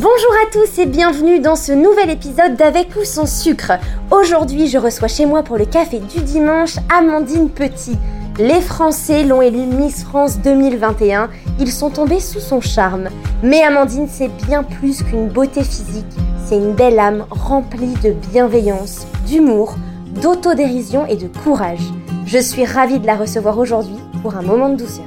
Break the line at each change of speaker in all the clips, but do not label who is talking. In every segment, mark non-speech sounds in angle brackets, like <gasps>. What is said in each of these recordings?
Bonjour à tous et bienvenue dans ce nouvel épisode d'Avec ou sans sucre. Aujourd'hui, je reçois chez moi pour le café du dimanche Amandine Petit. Les Français l'ont élue Miss France 2021, ils sont tombés sous son charme. Mais Amandine, c'est bien plus qu'une beauté physique, c'est une belle âme remplie de bienveillance, d'humour, d'autodérision et de courage. Je suis ravie de la recevoir aujourd'hui pour un moment de douceur.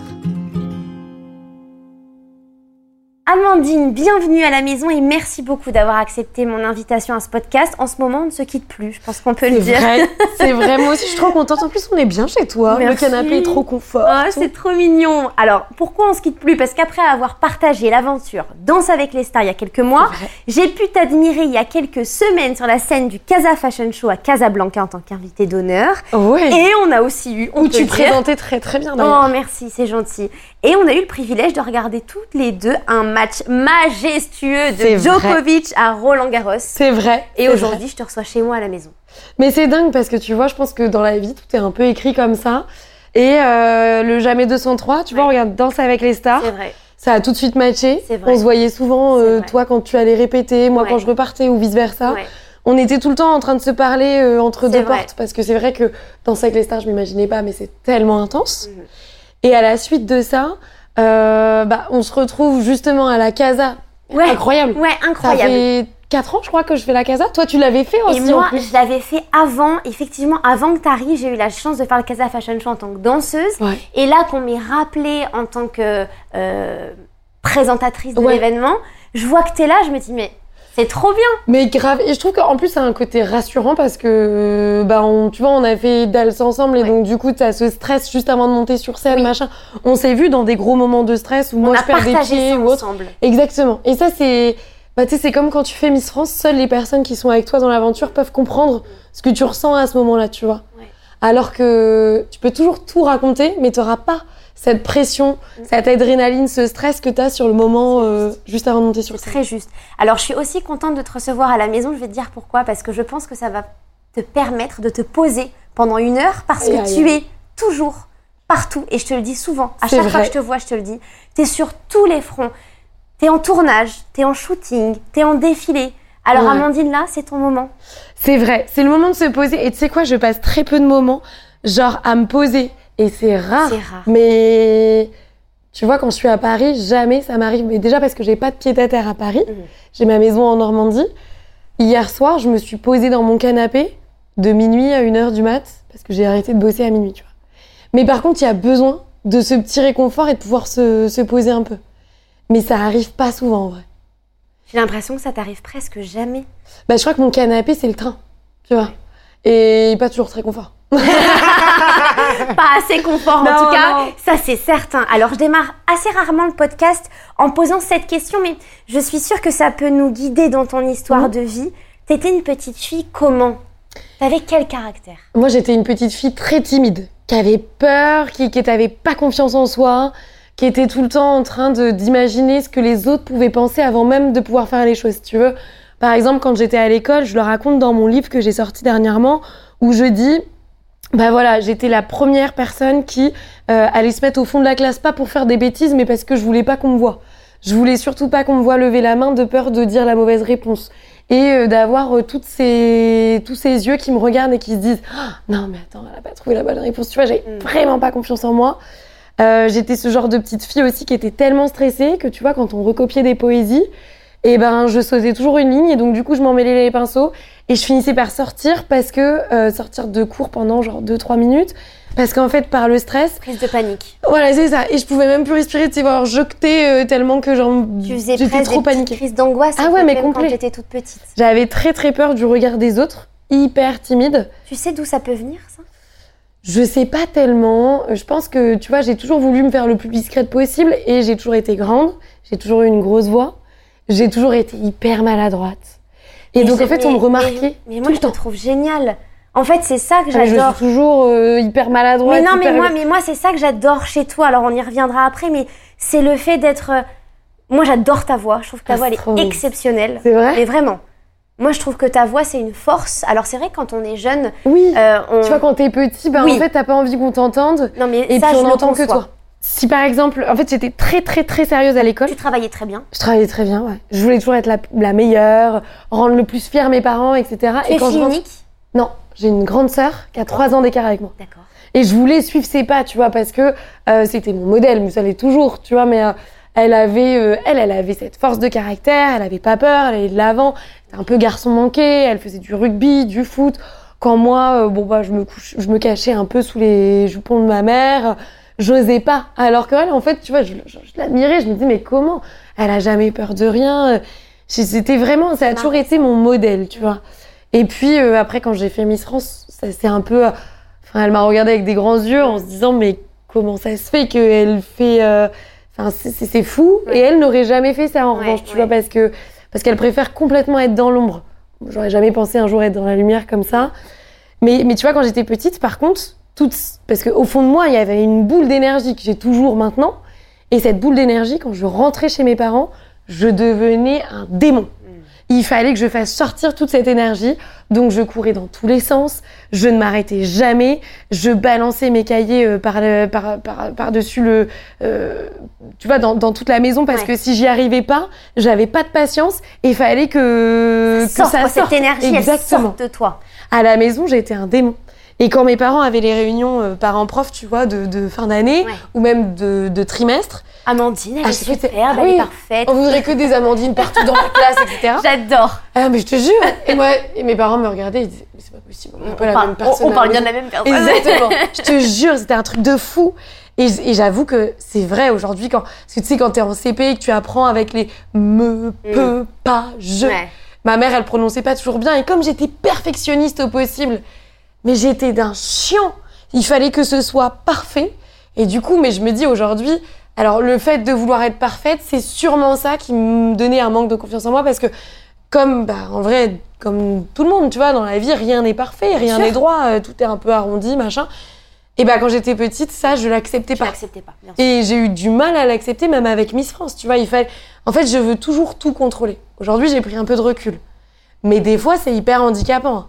Amandine, bienvenue à la maison et merci beaucoup d'avoir accepté mon invitation à ce podcast. En ce moment, on ne se quitte plus, je pense qu'on peut le dire. <laughs>
C'est vrai, moi aussi je suis trop contente. En plus, on est bien chez toi. Le canapé est trop confort.
Oh, c'est trop mignon. Alors, pourquoi on se quitte plus? Parce qu'après avoir partagé l'aventure Danse avec les stars il y a quelques mois, j'ai pu t'admirer il y a quelques semaines sur la scène du Casa Fashion Show à Casablanca en tant qu'invité d'honneur.
Ouais.
Et on a aussi eu.
Où tu présentais très très bien
Oh, merci, c'est gentil. Et on a eu le privilège de regarder toutes les deux un match majestueux de Djokovic à Roland Garros.
C'est vrai.
Et aujourd'hui, je te reçois chez moi à la maison.
Mais c'est dingue parce que tu vois, je pense que dans la vie, tout est un peu écrit comme ça. Et euh, le jamais 203, tu vois, on regarde Danse avec les stars.
C'est vrai.
Ça a tout de suite matché.
C'est vrai.
On se voyait souvent, euh, toi quand tu allais répéter, moi
Ouais.
quand je repartais ou vice versa.
Ouais.
On était tout le temps en train de se parler euh, entre deux
vrai.
portes parce que c'est vrai que Danse avec les stars, je m'imaginais pas, mais c'est tellement intense.
Mhm.
Et à la suite de ça, euh, bah, on se retrouve justement à la Casa.
Ouais.
Incroyable.
Ouais,
Ça
incroyable.
fait 4 ans, je crois, que je fais la Casa. Toi, tu l'avais fait
Et
aussi en
moi,
plus.
je l'avais fait avant, effectivement, avant que tu arrives, j'ai eu la chance de faire le Casa Fashion Show en tant que danseuse.
Ouais.
Et là, qu'on m'ait rappelé en tant que euh, présentatrice de
Ouais.
l'événement, je vois que tu es là, je me dis, mais c'est trop bien.
Mais grave. Et je trouve qu'en plus, ça a un côté rassurant parce que, bah, on, tu vois, on a fait Dals ensemble et
Ouais.
donc, du coup, t'as ce stress juste avant de monter sur scène,
Oui.
machin. On s'est vu dans des gros moments de stress où moi,
on
je perds des pieds
ça
ou autre.
ensemble.
Exactement. Et ça, c'est, bah, tu sais, c'est comme quand tu fais Miss France, seules les personnes qui sont avec toi dans l'aventure peuvent comprendre ce que tu ressens à ce moment-là, tu vois.
Ouais.
Alors que tu peux toujours tout raconter, mais t'auras pas cette pression, cette adrénaline, ce stress que t'as sur le moment euh, juste avant de monter sur scène.
très juste. Alors, je suis aussi contente de te recevoir à la maison. Je vais te dire pourquoi. Parce que je pense que ça va te permettre de te poser pendant une heure. Parce que tu es toujours partout. Et je te le dis souvent. À chaque fois que je te vois, je te le dis. Tu es sur tous les fronts. Tu es en tournage, tu es en shooting, tu es en défilé. Alors,
Ouais.
Amandine, là, c'est ton moment.
C'est vrai, c'est le moment de se poser. Et tu sais quoi, je passe très peu de moments, genre, à me poser. Et c'est rare.
C'est rare.
Mais tu vois, quand je suis à Paris, jamais ça m'arrive. Mais déjà parce que j'ai pas de pied à terre à Paris.
Mhm.
J'ai ma maison en Normandie. Hier soir, je me suis posée dans mon canapé de minuit à 1h du mat parce que j'ai arrêté de bosser à minuit, tu vois. Mais par contre, il y a besoin de ce petit réconfort et de pouvoir se, se poser un peu. Mais ça arrive pas souvent en vrai.
J'ai l'impression que ça t'arrive presque jamais.
Bah, je crois que mon canapé, c'est le train, tu vois. Et pas toujours très confort. <laughs>
Pas assez confort en tout cas,
non.
ça c'est certain. Alors je démarre assez rarement le podcast en posant cette question, mais je suis sûre que ça peut nous guider dans ton histoire
Mhm.
de vie. T'étais une petite fille comment? T'avais quel caractère?
Moi, j'étais une petite fille très timide, qui avait peur, qui qui n'avait pas confiance en soi, qui était tout le temps en train d'imaginer ce que les autres pouvaient penser avant même de pouvoir faire les choses, tu veux. Par exemple, quand j'étais à l'école, je le raconte dans mon livre que j'ai sorti dernièrement, où je dis, bah voilà, j'étais la première personne qui euh, allait se mettre au fond de la classe, pas pour faire des bêtises, mais parce que je voulais pas qu'on me voie. Je voulais surtout pas qu'on me voie lever la main de peur de dire la mauvaise réponse et euh, d'avoir euh, toutes ces tous ces yeux qui me regardent et qui se disent Ah, non mais attends elle a pas trouvé la bonne réponse tu vois j'ai
Mm.
vraiment pas confiance en moi Euh, j'étais ce genre de petite fille aussi qui était tellement stressée que tu vois quand on recopiait des poésies et ben je sautais toujours une ligne et donc du coup je m'en mêlais les pinceaux et je finissais par sortir parce que euh, sortir de cours pendant genre 2-3 minutes parce qu'en fait par le stress
Prise de panique.
voilà c'est ça et je pouvais même plus respirer tu sais voir jeter euh, tellement que genre j'étais trop
des
paniquée
crises d'angoisse
Ah ouais, mais
même
complet.
t'étais toute petite.
J'avais très très peur du regard des autres, hyper timide.
Tu sais d'où ça peut venir ça?
Je sais pas tellement. Je pense que, tu vois, j'ai toujours voulu me faire le plus discrète possible et j'ai toujours été grande. J'ai toujours eu une grosse voix. J'ai toujours été hyper maladroite. Et
Mais
donc,
je-
en fait, on me remarquait.
Mais, mais moi
tout
je
le
te
temps.
trouve géniale. En fait c'est ça que
Ah, je
j'adore.
suis toujours euh, hyper maladroite.
Mais non, mais
hyper-
moi, mais moi, c'est ça que j'adore chez toi. Alors, on y reviendra après, mais c'est le fait d'être. euh, Moi, j'adore ta voix. Je trouve que ta
Ah,
voix, elle est exceptionnelle.
C'est vrai?
Mais vraiment. Moi, je trouve que ta voix, c'est une force. Alors, c'est vrai quand on est jeune,
Oui.
euh, on.
Tu vois, quand t'es petit,
Oui.
en fait, t'as pas envie qu'on t'entende.
non, mais
Et
ça,
puis,
je
on
le
entend que toi. Si par exemple, en fait, j'étais très très très sérieuse à l'école.
Tu travaillais très bien.
Je travaillais très bien, ouais. Je voulais toujours être la, la meilleure, rendre le plus fier mes parents, etc.
Tu
et
es
quand
fille unique
Non, j'ai une grande sœur qui a trois ans d'écart avec moi.
D'accord.
Et je voulais suivre ses pas, tu vois, parce que euh, c'était mon modèle, mais ça l'est toujours, tu vois. Mais euh, elle avait, euh, elle, elle avait cette force de caractère, elle avait pas peur, elle allait de l'avant. C'était un peu garçon manqué, elle faisait du rugby, du foot. Quand moi, euh, bon bah, je me couche, je me cachais un peu sous les jupons de ma mère. J'osais pas. Alors que elle, en fait, tu vois, je, je- je l'admirais. Je me dis mais comment? Elle a jamais peur de rien. C'était vraiment, ça a toujours été mon modèle, tu vois. Et puis euh, après, quand j'ai fait Miss France, ça c'est un peu. euh, Enfin, elle m'a regardé avec des grands yeux en se disant mais comment ça se fait qu'elle fait. euh, Enfin, c'est- fou.
Ouais.
Et elle n'aurait jamais fait ça en
Ouais,
revanche, tu
ouais.
vois, parce que parce qu'elle préfère complètement être dans l'ombre. J'aurais jamais pensé un jour être dans la lumière comme ça. Mais, mais tu vois, quand j'étais petite, par contre, toute, parce qu'au fond de moi, il y avait une boule d'énergie que j'ai toujours maintenant. Et cette boule d'énergie, quand je rentrais chez mes parents, je devenais un démon. Il fallait que je fasse sortir toute cette énergie. Donc je courais dans tous les sens. Je ne m'arrêtais jamais. Je balançais mes cahiers euh, par, le- par, par, par dessus le, euh, tu vois, dans, dans toute la maison parce
Ouais.
que si j'y arrivais pas, j'avais pas de patience et il fallait que, que ça sorte.
cette énergie, elle
Exactement.
sort de toi.
À la maison, j'étais un démon. Et quand mes parents avaient les réunions euh, parents-prof, tu vois, de, de fin d'année
Ouais.
ou même de, de trimestre,
Amandine, elle
Ah,
est superbe,
ah
elle
oui.
est parfaite.
on voudrait que des amandines partout dans la <laughs> classe, etc.
J'adore.
Ah, mais je te jure. Et moi, et mes parents me regardaient, ils disaient, mais c'est pas possible, on n'est pas la
parle,
même personne.
on, on parle bien de la même personne.
Exactement. <laughs> je te jure, c'était un truc de fou. Et, j'avoue que c'est vrai aujourd'hui, quand, parce que tu sais, quand t'es en CP et que tu apprends avec les me, peut, pas, je.
Ouais.
Ma mère, elle prononçait pas toujours bien. Et comme j'étais perfectionniste au possible, mais j'étais d'un chiant. Il fallait que ce soit parfait. Et du coup, mais je me dis aujourd'hui, alors le fait de vouloir être parfaite, c'est sûrement ça qui me donnait un manque de confiance en moi parce que, comme, bah, en vrai, comme tout le monde, tu vois, dans la vie, rien n'est parfait, rien n'est droit, euh, tout est un peu arrondi, machin. Et bah, quand j'étais petite, ça, je l'acceptais pas.
l'acceptais pas, bien sûr.
Et j'ai eu du mal à l'accepter, même avec Miss France. Tu vois, il fallait. En fait, je veux toujours tout contrôler. Aujourd'hui, j'ai pris un peu de recul. Mais des fois, c'est hyper handicapant.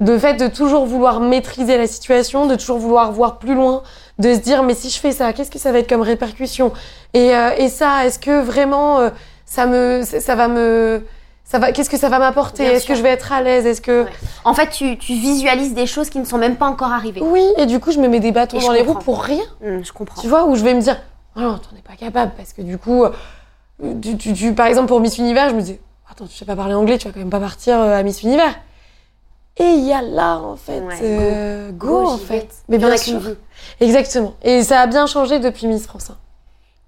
De fait de toujours vouloir maîtriser la situation, de toujours vouloir voir plus loin, de se dire, mais si je fais ça, qu'est-ce que ça va être comme répercussion? Et, euh, et ça, est-ce que vraiment euh, ça me, ça va me, ça va, qu'est-ce que ça va m'apporter? Est-ce que je vais être à l'aise? Est-ce que
Ouais. En fait, tu, tu visualises des choses qui ne sont même pas encore arrivées.
oui Et du coup, je me mets des bâtons
Et
dans les roues pour rien.
Hum, je comprends.
Tu vois, où je vais me dire, oh non, t'en es pas capable, parce que du coup, euh, tu, tu- tu- par exemple, pour Miss Univers, je me disais, attends, tu sais pas parler anglais, tu vas quand même pas partir à Miss Univers. Et il y a là, en fait,
Ouais,
euh, go,
Go,
en fait. Mais bien sûr. Exactement. Et ça a bien changé depuis Miss France. hein.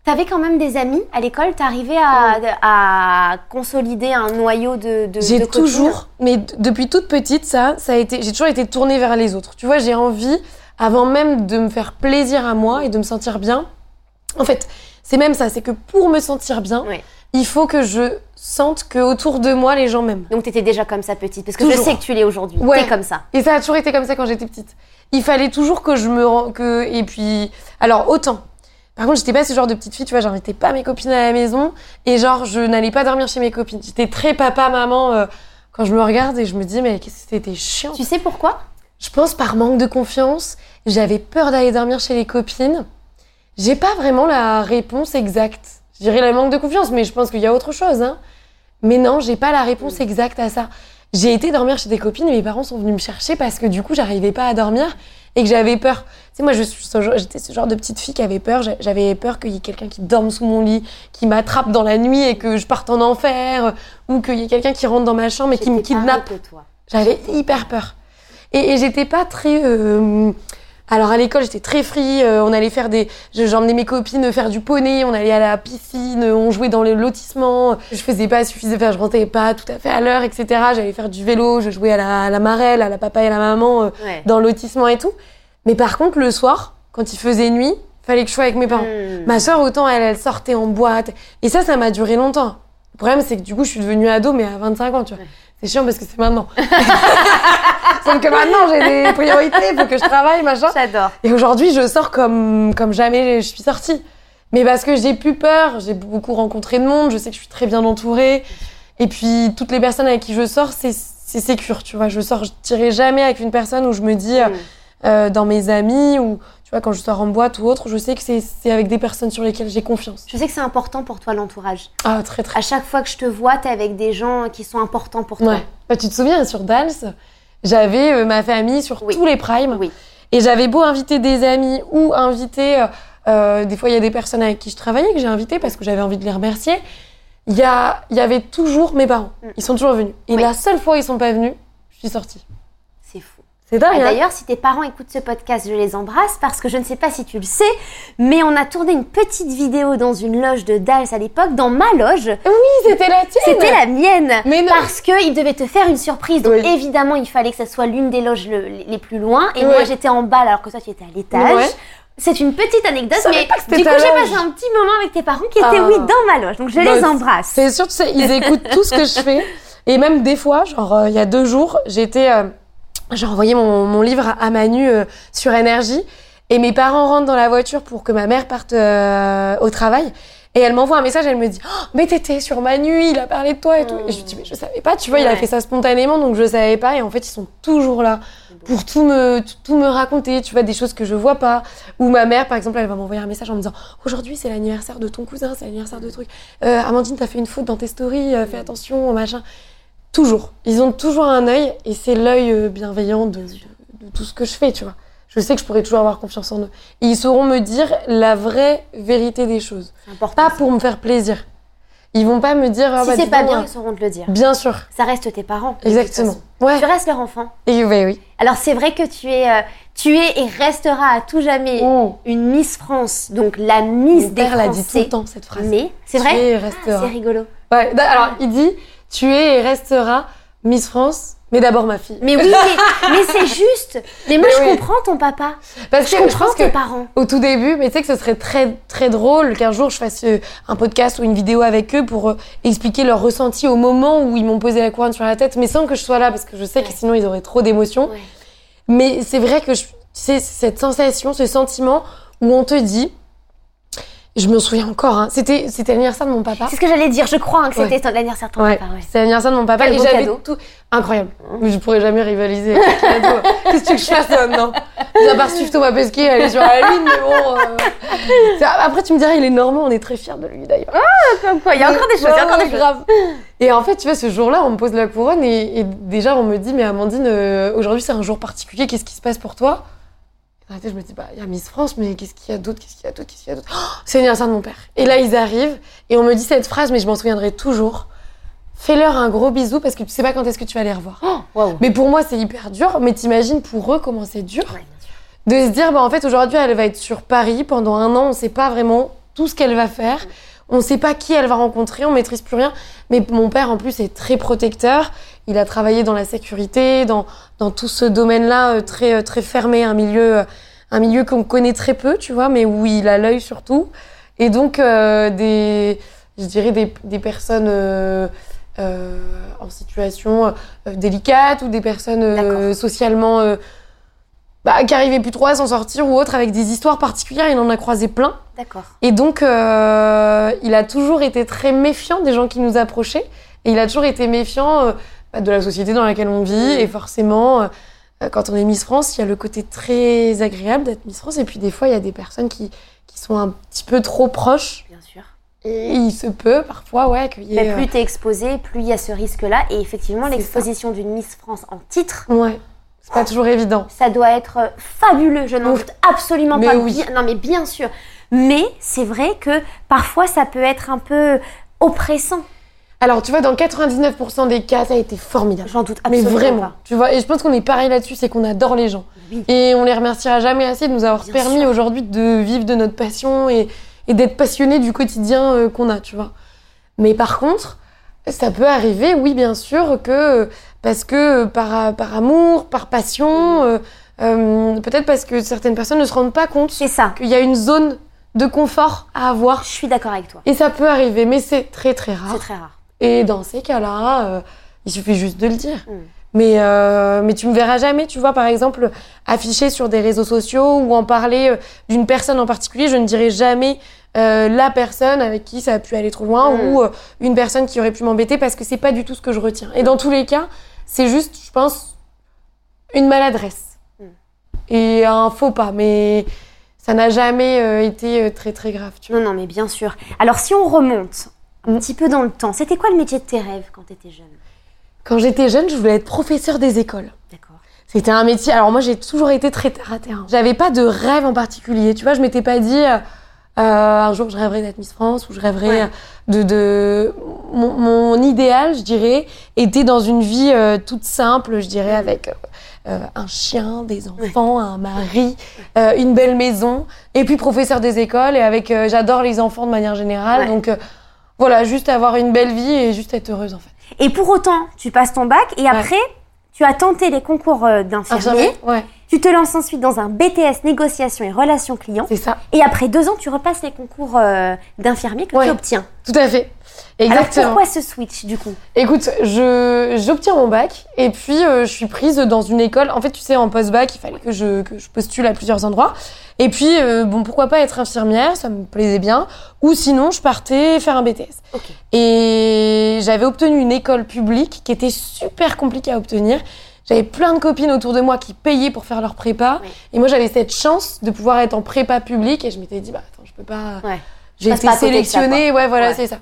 T'avais quand même des amis à l'école, t'arrivais à, à consolider un noyau de, de
J'ai toujours, mais depuis toute petite, ça, ça a été, j'ai toujours été tournée vers les autres. Tu vois, j'ai envie, avant même de me faire plaisir à moi et de me sentir bien. En fait, c'est même ça, c'est que pour me sentir bien,
Ouais.
Il faut que je sente que autour de moi les gens m'aiment.
Donc t'étais déjà comme ça petite, parce que je sais que tu l'es aujourd'hui.
Ouais.
T'es comme ça.
Et ça a toujours été comme ça quand j'étais petite. Il fallait toujours que je me que et puis alors autant. Par contre, j'étais pas ce genre de petite fille, tu vois, j'invitais pas mes copines à la maison et genre je n'allais pas dormir chez mes copines. J'étais très papa maman euh, quand je me regarde et je me dis mais qu'est-ce que c'était chiant.
Tu sais pourquoi?
Je pense par manque de confiance, j'avais peur d'aller dormir chez les copines. J'ai pas vraiment la réponse exacte. Je dirais le manque de confiance, mais je pense qu'il y a autre chose. Hein. Mais non, j'ai pas la réponse exacte à ça. J'ai été dormir chez des copines et mes parents sont venus me chercher parce que du coup, j'arrivais pas à dormir et que j'avais peur. Tu sais, moi, j'étais ce genre de petite fille qui avait peur. J'a- J'avais peur qu'il y ait quelqu'un qui dorme sous mon lit, qui m'attrape dans la nuit et que je parte en enfer, ou qu'il y ait quelqu'un qui rentre dans ma chambre et qui me kidnappe. J'avais hyper peur. Et, et j'étais pas très. euh, Alors à l'école, j'étais très free. euh, on allait faire des. je- J'emmenais mes copines faire du poney. On allait à la piscine. On jouait dans le lotissement. Je faisais pas suffisamment. Enfin, je rentrais pas tout à fait à l'heure, etc. J'allais faire du vélo. Je jouais à la, à la marelle, à la papa et à la maman euh,
Ouais.
dans le lotissement et tout. Mais par contre, le soir, quand il faisait nuit, fallait que je sois avec mes parents.
Hum.
Ma soeur, autant elle, elle sortait en boîte. Et ça, ça m'a duré longtemps. Le problème, c'est que du coup, je suis devenue ado, mais à 25 ans, tu vois.
Ouais.
C'est chiant parce que c'est maintenant. <laughs> Sauf que maintenant, j'ai des priorités, faut que je travaille, machin.
J'adore.
Et aujourd'hui, je sors comme, comme jamais je suis sortie. Mais parce que j'ai plus peur, j'ai beaucoup rencontré de monde, je sais que je suis très bien entourée. Et puis, toutes les personnes avec qui je sors, c'est c'est sécure, tu vois. Je sors, je tirerai jamais avec une personne où je me dis, euh,
Hum.
euh, dans mes amis, ou vois, quand je sors en boîte ou autre, je sais que c'est avec des personnes sur lesquelles j'ai confiance.
Je sais que c'est important pour toi l'entourage.
Ah, très très.
À chaque fois que je te vois, t'es avec des gens qui sont importants pour toi.
Ouais. Bah, tu te souviens, sur Dals, j'avais euh, ma famille sur
Oui.
tous les primes.
Oui.
Et j'avais beau inviter des amis ou inviter. euh, euh, des fois, il y a des personnes avec qui je travaillais que j'ai invitées parce que j'avais envie de les remercier. Il y, a, il y avait toujours mes parents.
Mm.
Ils sont toujours venus. Et
Oui.
la seule fois où ils sont pas venus, je suis sortie.
C'est
dingue.
Ah,
hein
D'ailleurs, si tes parents écoutent ce podcast, je les embrasse parce que je ne sais pas si tu le sais, mais on a tourné une petite vidéo dans une loge de Dals à l'époque, dans ma loge.
oui, c'était la tienne.
C'était la mienne.
Mais non.
Parce qu'ils devaient te faire une surprise. Donc
Oui.
évidemment, il fallait que ça soit l'une des loges le- les plus loin. Et moi, j'étais en bas alors que toi, tu étais à l'étage.
Ouais.
C'est une petite anecdote, mais du coup, j'ai passé un petit moment avec tes parents qui étaient,
Ah.
oui, dans ma loge. Donc je
Bah,
les embrasse.
C'est sûr, tu sais, ils écoutent tout ce que je fais. Et même des fois, genre, euh, il y a deux jours, j'étais. euh, j'ai envoyé mon, mon livre à Manu euh, sur énergie. Et mes parents rentrent dans la voiture pour que ma mère parte euh, au travail. Et elle m'envoie un message, elle me dit oh, Mais t'étais sur Manu, il a parlé de toi et tout. Et je lui dis Mais je savais pas, tu vois, il a fait ça spontanément, donc je savais pas. Et en fait, ils sont toujours là pour tout me, tout, tout me raconter, tu vois, des choses que je vois pas. Ou ma mère, par exemple, elle va m'envoyer un message en me disant Aujourd'hui, c'est l'anniversaire de ton cousin, c'est l'anniversaire de truc. Euh, Amandine, t'as fait une faute dans tes stories, euh, fais attention, machin. Toujours. Ils ont toujours un œil et c'est l'œil euh, bienveillant de, de- de tout ce que je fais, tu vois. Je sais que je pourrais toujours avoir confiance en eux. Et ils sauront me dire la vraie vérité des choses.
C'est important.
Pas pour me faire plaisir. Ils vont pas me dire ah
si
bah,
c'est pas bien,
euh,
ils sauront te le dire.
Bien sûr.
Ça reste tes parents.
Exactement. Ouais.
Tu restes leur enfant.
Et oui, oui.
Alors c'est vrai que tu es, euh, tu es et resteras à tout jamais
Oh.
une Miss France, donc la Miss
Mon
des
père l'a dit tout
Français.
le temps, cette phrase.
Mais c'est vrai, Ah, c'est rigolo.
Ouais, alors, il dit Tu es et resteras Miss France, mais d'abord ma fille.
Mais oui, <laughs> mais, mais c'est juste. Mais moi
Mais
je
oui.
comprends ton papa.
Parce
Je
que je
comprends
pense
tes
que
parents.
au tout début, mais tu sais que ce serait très très drôle qu'un jour je fasse euh, un podcast ou une vidéo avec eux pour euh, expliquer leur ressenti au moment où ils m'ont posé la couronne sur la tête, mais sans que je sois là parce que je sais que sinon ils auraient trop d'émotions.
Ouais.
Mais c'est vrai que je, tu sais, cette sensation, ce sentiment où on te dit, je me souviens encore, hein, c'était c'était l'anniversaire de mon papa.
C'est ce que j'allais dire. Je crois hein, que
Ouais.
c'était ton l'anniversaire de ton
Ouais,
papa. Ouais.
c'est l'anniversaire de mon papa
Quel
et j'avais tout incroyable. Mais je pourrais jamais rivaliser. <laughs> Qu'est-ce que tu veux que je fasse maintenant? À part suivre Thomas Pesquet, aller sur la lune, mais bon. euh, Après, tu me dirais, il est normand, on est très fiers de lui d'ailleurs.
Comme quoi, il y a encore des choses. Il y a encore des choses.
grave. Et en fait, tu vois, ce jour-là, on me pose la couronne et, et déjà, on me dit, mais Amandine, euh, aujourd'hui, c'est un jour particulier, qu'est-ce qui se passe pour toi? Je me dis, bah, il y a Miss France, mais qu'est-ce qu'il y a d'autre Qu'est-ce qu'il y a d'autre Qu'est-ce qu'il y a d'autre? Oh, C'est l'anniversaire de mon père. Et là, ils arrivent et on me dit cette phrase, mais je m'en souviendrai toujours. Fais-leur un gros bisou parce que tu sais pas quand est-ce que tu vas les revoir.
Waouh.
Mais pour moi, c'est hyper dur. Mais t'imagines pour eux comment c'est dur
Ouais,
de se dire, bah, en fait, aujourd'hui, elle va être sur Paris pendant un an. On sait pas vraiment tout ce qu'elle va faire. On sait pas qui elle va rencontrer. On maîtrise plus rien. Mais mon père, en plus, est très protecteur. Il a travaillé dans la sécurité, dans, dans tout ce domaine-là, euh, très, euh, très fermé, un milieu, euh, un milieu qu'on connaît très peu, tu vois, mais où il a l'œil sur tout. Et donc, euh, des, je dirais, des, des personnes euh, euh, en situation délicate ou des personnes socialement bah, qui arrivaient plus trop à s'en sortir ou autres avec des histoires particulières. Il en a croisé plein.
D'accord.
Et donc, euh, il a toujours été très méfiant des gens qui nous approchaient. Et il a toujours été méfiant euh, bah, de la société dans laquelle on vit. Et forcément, euh, quand on est Miss France, il y a le côté très agréable d'être Miss France. Et puis, des fois, il y a des personnes qui, qui sont un petit peu trop proches.
Bien sûr.
Et il se peut parfois, ouais, qu'il y
Mais
ait.
plus t'es exposé, plus il y a ce risque-là. Et effectivement, l'exposition d'une Miss France en titre,
Ouais, c'est pas toujours évident.
ça doit être euh, fabuleux. Je n'en doute absolument
Mais
pas.
oui.
Bien- non, mais bien sûr. Mais c'est vrai que parfois, ça peut être un peu oppressant.
Alors, tu vois, dans 99% des cas, ça a été formidable.
J'en doute
Mais
absolument
vraiment,
pas.
tu vois, et je pense qu'on est pareil là-dessus, c'est qu'on adore les gens.
Oui.
Et on les remerciera jamais assez de nous avoir
Bien
permis aujourd'hui de vivre de notre passion et, et d'être passionnés du quotidien euh, qu'on a, tu vois. Mais par contre, ça peut arriver, oui, bien sûr, que parce que par, par amour, par passion, euh, euh, peut-être parce que certaines personnes ne se rendent pas compte
C'est
qu'il y a une zone de confort à avoir.
Je suis d'accord avec toi.
Et ça peut arriver, mais c'est très très
C'est
rare.
très rare.
Et dans ces cas-là, euh, il suffit juste de le dire.
Mm.
Mais, euh, mais tu me verras jamais, tu vois, par exemple, afficher sur des réseaux sociaux ou en parler euh, d'une personne en particulier. Je ne dirai jamais euh, la personne avec qui ça a pu aller trop loin
Mm.
ou euh, une personne qui aurait pu m'embêter parce que c'est pas du tout ce que je retiens. Et dans tous les cas, c'est juste, je pense, une maladresse
Mm.
et un faux pas. Mais ça n'a jamais euh, été euh, très très grave. Tu vois.
Non, non, mais bien sûr. Alors, si on remonte un
Mm.
petit peu dans le temps, c'était quoi le métier de tes rêves quand tu étais jeune?
Quand j'étais jeune, je voulais être professeur des écoles.
D'accord.
C'était un métier. Alors moi, j'ai toujours été très terre à terre. J'avais pas de rêve en particulier. Tu vois, je m'étais pas dit euh, un jour je rêverais d'être Miss France ou je rêverais
Ouais.
euh, de, de... Mon, mon idéal, je dirais, était dans une vie euh, toute simple, je dirais, avec euh, euh, un chien, des enfants, un mari, euh, une belle maison, et puis professeur des écoles. Et avec, euh, j'adore les enfants de manière générale,
Ouais.
donc euh, voilà, juste avoir une belle vie et juste être heureuse en fait.
Et pour autant, tu passes ton bac et après, tu as tenté les concours euh, d'infirmier.
Infirmier Ouais,
Tu te lances ensuite dans un BTS négociation et relations clients.
c'est ça.
Et après deux ans, tu repasses les concours euh, d'infirmier que
Ouais.
tu obtiens.
Tout à fait. Exactement.
Alors pourquoi ce switch du coup?
Écoute, je j'obtiens mon bac et puis euh, je suis prise dans une école. En fait, tu sais, en post-bac, il fallait que je, que je postule à plusieurs endroits. Et puis, euh, bon, pourquoi pas être infirmière, ça me plaisait bien. Ou sinon, je partais faire un BTS. Et j'avais obtenu une école publique qui était super compliquée à obtenir. J'avais plein de copines autour de moi qui payaient pour faire leur prépa.
Oui.
Et moi, j'avais cette chance de pouvoir être en prépa publique. Et je m'étais dit, bah attends, je peux pas.
Ouais.
J'ai été
pas ça,
sélectionnée. ouais, voilà,
Ouais.
c'est ça.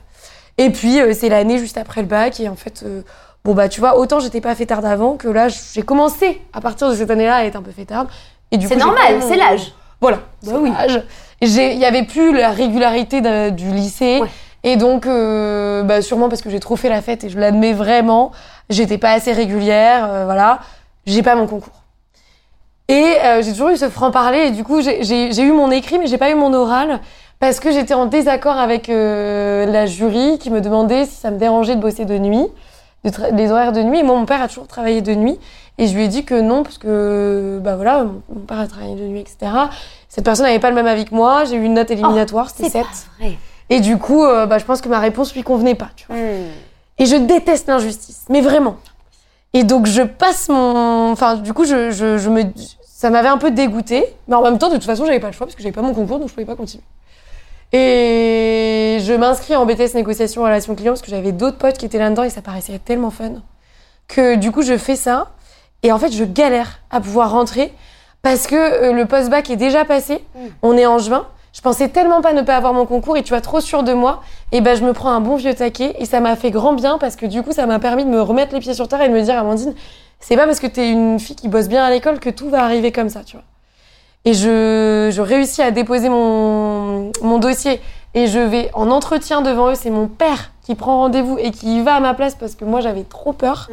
Et puis, euh, c'est l'année juste après le bac. Et en fait, euh, bon, bah, tu vois, autant j'étais pas fêtarde avant que là, j'ai commencé à partir de cette année-là à être un peu fêtarde. Et du
C'est normal, c'est l'âge.
Voilà,
Bah
c'est
oui.
l'âge. Il y avait plus la régularité de- du lycée.
Ouais.
Et donc, euh, bah, sûrement parce que j'ai trop fait la fête et je l'admets vraiment, j'étais pas assez régulière, euh, voilà, j'ai pas mon concours. Et euh, j'ai toujours eu ce franc-parler et du coup, j'ai- eu mon écrit, mais j'ai pas eu mon oral parce que j'étais en désaccord avec euh, la jury qui me demandait si ça me dérangeait de bosser de nuit, de les horaires de nuit. Et moi, mon père a toujours travaillé de nuit et je lui ai dit que non parce que, bah voilà, mon père a travaillé de nuit, etc. Cette personne n'avait pas le même avis que moi, j'ai eu une note éliminatoire, c'était
Oh, C'est
7.
pas vrai.
Et du coup, euh, bah, je pense que ma réponse lui convenait pas, tu vois.
Hmm.
Et je déteste l'injustice, mais vraiment. Et donc je passe mon, enfin du coup je, je, je me, ça m'avait un peu dégoûté, mais en même temps de toute façon j'avais pas le choix parce que j'avais pas mon concours donc je pouvais pas continuer. Et je m'inscris en BTS négociation relation client parce que j'avais d'autres potes qui étaient là-dedans et ça paraissait tellement fun que du coup je fais ça et en fait je galère à pouvoir rentrer parce que euh, le post-bac est déjà passé,
Mm.
on est en juin. Je pensais tellement pas ne pas avoir mon concours et tu vois trop sûr de moi. Et ben je me prends un bon vieux taquet et ça m'a fait grand bien parce que du coup ça m'a permis de me remettre les pieds sur terre et de me dire Amandine c'est pas parce que t'es une fille qui bosse bien à l'école que tout va arriver comme ça tu vois. Et je, je réussis à déposer mon, mon dossier et je vais en entretien devant eux. C'est mon père qui prend rendez-vous et qui y va à ma place parce que moi j'avais trop peur.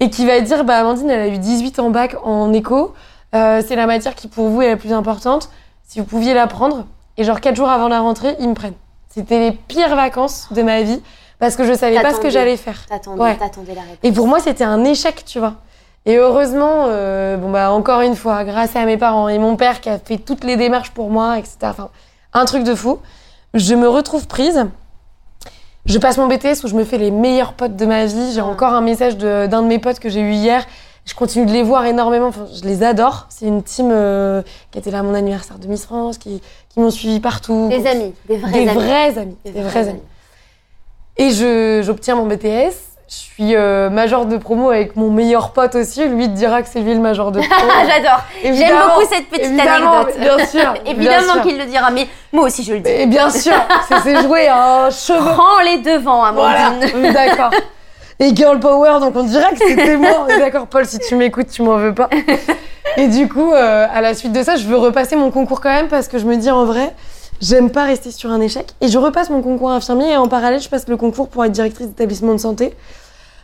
Et qui va dire bah Amandine elle a eu 18 en bac en éco. Euh, c'est la matière qui pour vous est la plus importante. Si vous pouviez la prendre et genre quatre jours avant la rentrée ils me prennent c'était les pires vacances de ma vie parce que je savais pas ce que j'allais faire
T'attendais,
Ouais.
t'attendais la réponse.
et pour moi c'était un échec tu vois et heureusement euh, bon bah encore une fois grâce à mes parents et mon père qui a fait toutes les démarches pour moi etc enfin un truc de fou je me retrouve prise je passe mon BTS où je me fais les meilleurs potes de ma vie. J'ai
Ah.
encore un message de- d'un de, mes potes que j'ai eu hier. Je continue de les voir énormément. Enfin, je les adore. C'est une team euh, qui était là à mon anniversaire de Miss France, qui, qui m'ont suivi partout.
Des amis, des vrais
Des
amis.
vrais amis. Des, vrais, amis. Et je- j'obtiens mon BTS. Je suis euh, major de promo avec mon meilleur pote aussi. Lui te dira que c'est lui le major de promo. <laughs>
J'adore. J'aime beaucoup cette petite
évidemment,
anecdote.
Bien sûr. <laughs>
Évidemment qu'il le dira, mais moi aussi je le dis.
Et bien sûr, c'est joué un cheveu
Prends les devants,
Voilà,
Amandine.
est d'accord. <laughs> Et girl power, donc on dirait que c'était <laughs> moi. D'accord, Paul, si tu m'écoutes, tu m'en veux pas. Et du coup, euh, à la suite de ça, je veux repasser mon concours quand même parce que je me dis en vrai, j'aime pas rester sur un échec. Et je repasse mon concours infirmier et en parallèle, je passe le concours pour être directrice d'établissement de santé.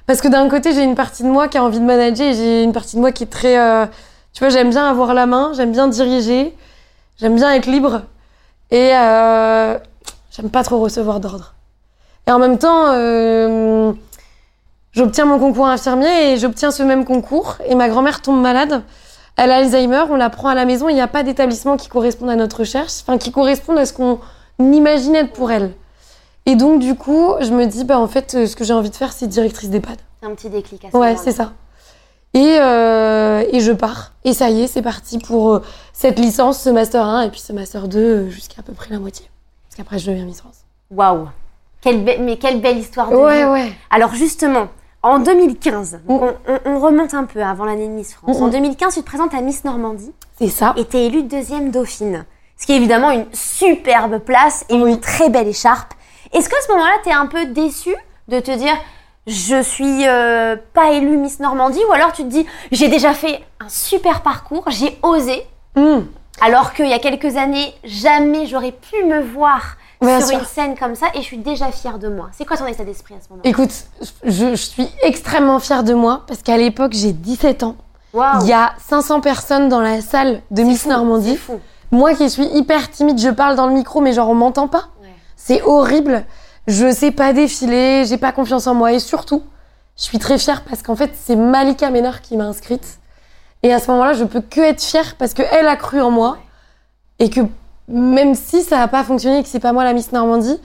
Parce que d'un côté, j'ai une partie de moi qui a envie de manager et j'ai une partie de moi qui est très. euh, tu vois, j'aime bien avoir la main, j'aime bien diriger, j'aime bien être libre. Et euh, j'aime pas trop recevoir d'ordre. Et en même temps, euh, j'obtiens mon concours infirmier et j'obtiens ce même concours. Et ma grand-mère tombe malade. Elle a Alzheimer, on la prend à la maison. Il n'y a pas d'établissement qui corresponde à notre recherche, enfin qui corresponde à ce qu'on imaginait pour elle. Et donc, du coup, je me dis, bah, en fait, euh, ce que j'ai envie de faire, c'est directrice d'EHPAD.
C'est un petit déclic à ce
Ouais, c'est ça. Et, euh, et je pars. Et ça y est, c'est parti pour euh, cette licence, ce Master 1 et puis ce Master 2 euh, jusqu'à à peu près la moitié. Parce qu'après, je deviens Miss France.
Waouh. Quelle be- Mais quelle belle histoire de
Ouais,
vie.
ouais.
Alors justement, en 2015, donc
Mm.
on, on- on remonte un peu avant l'année de Miss France.
Mm,
En
mm.
2015, tu te présentes à Miss Normandie
C'est ça.
et t'es élue deuxième dauphine. Ce qui est évidemment une superbe place et une très belle écharpe. Est-ce qu'à ce moment-là, tu es un peu déçu de te dire je suis euh, pas élue Miss Normandie? Ou alors tu te dis j'ai déjà fait un super parcours, j'ai osé.
Hmm.
Alors qu'il y a quelques années, jamais j'aurais pu me voir
Bien
sur
sûr.
une scène comme ça et je suis déjà fière de moi. C'est quoi ton état d'esprit à ce moment
Écoute, je, je suis extrêmement fière de moi parce qu'à l'époque, j'ai 17 ans. Il y a 500 personnes dans la salle de Miss
fou,
Normandie.
Fou.
Moi qui suis hyper timide, je parle dans le micro, mais genre on m'entend pas.
Ouais.
C'est horrible. Je sais pas défiler, j'ai pas confiance en moi et surtout, je suis très fière parce qu'en fait, c'est Malika Ménard qui m'a inscrite. Et à ce moment-là, je peux que être fière parce qu'elle a cru en moi et que même si ça n'a pas fonctionné et que c'est pas moi la Miss Normandie,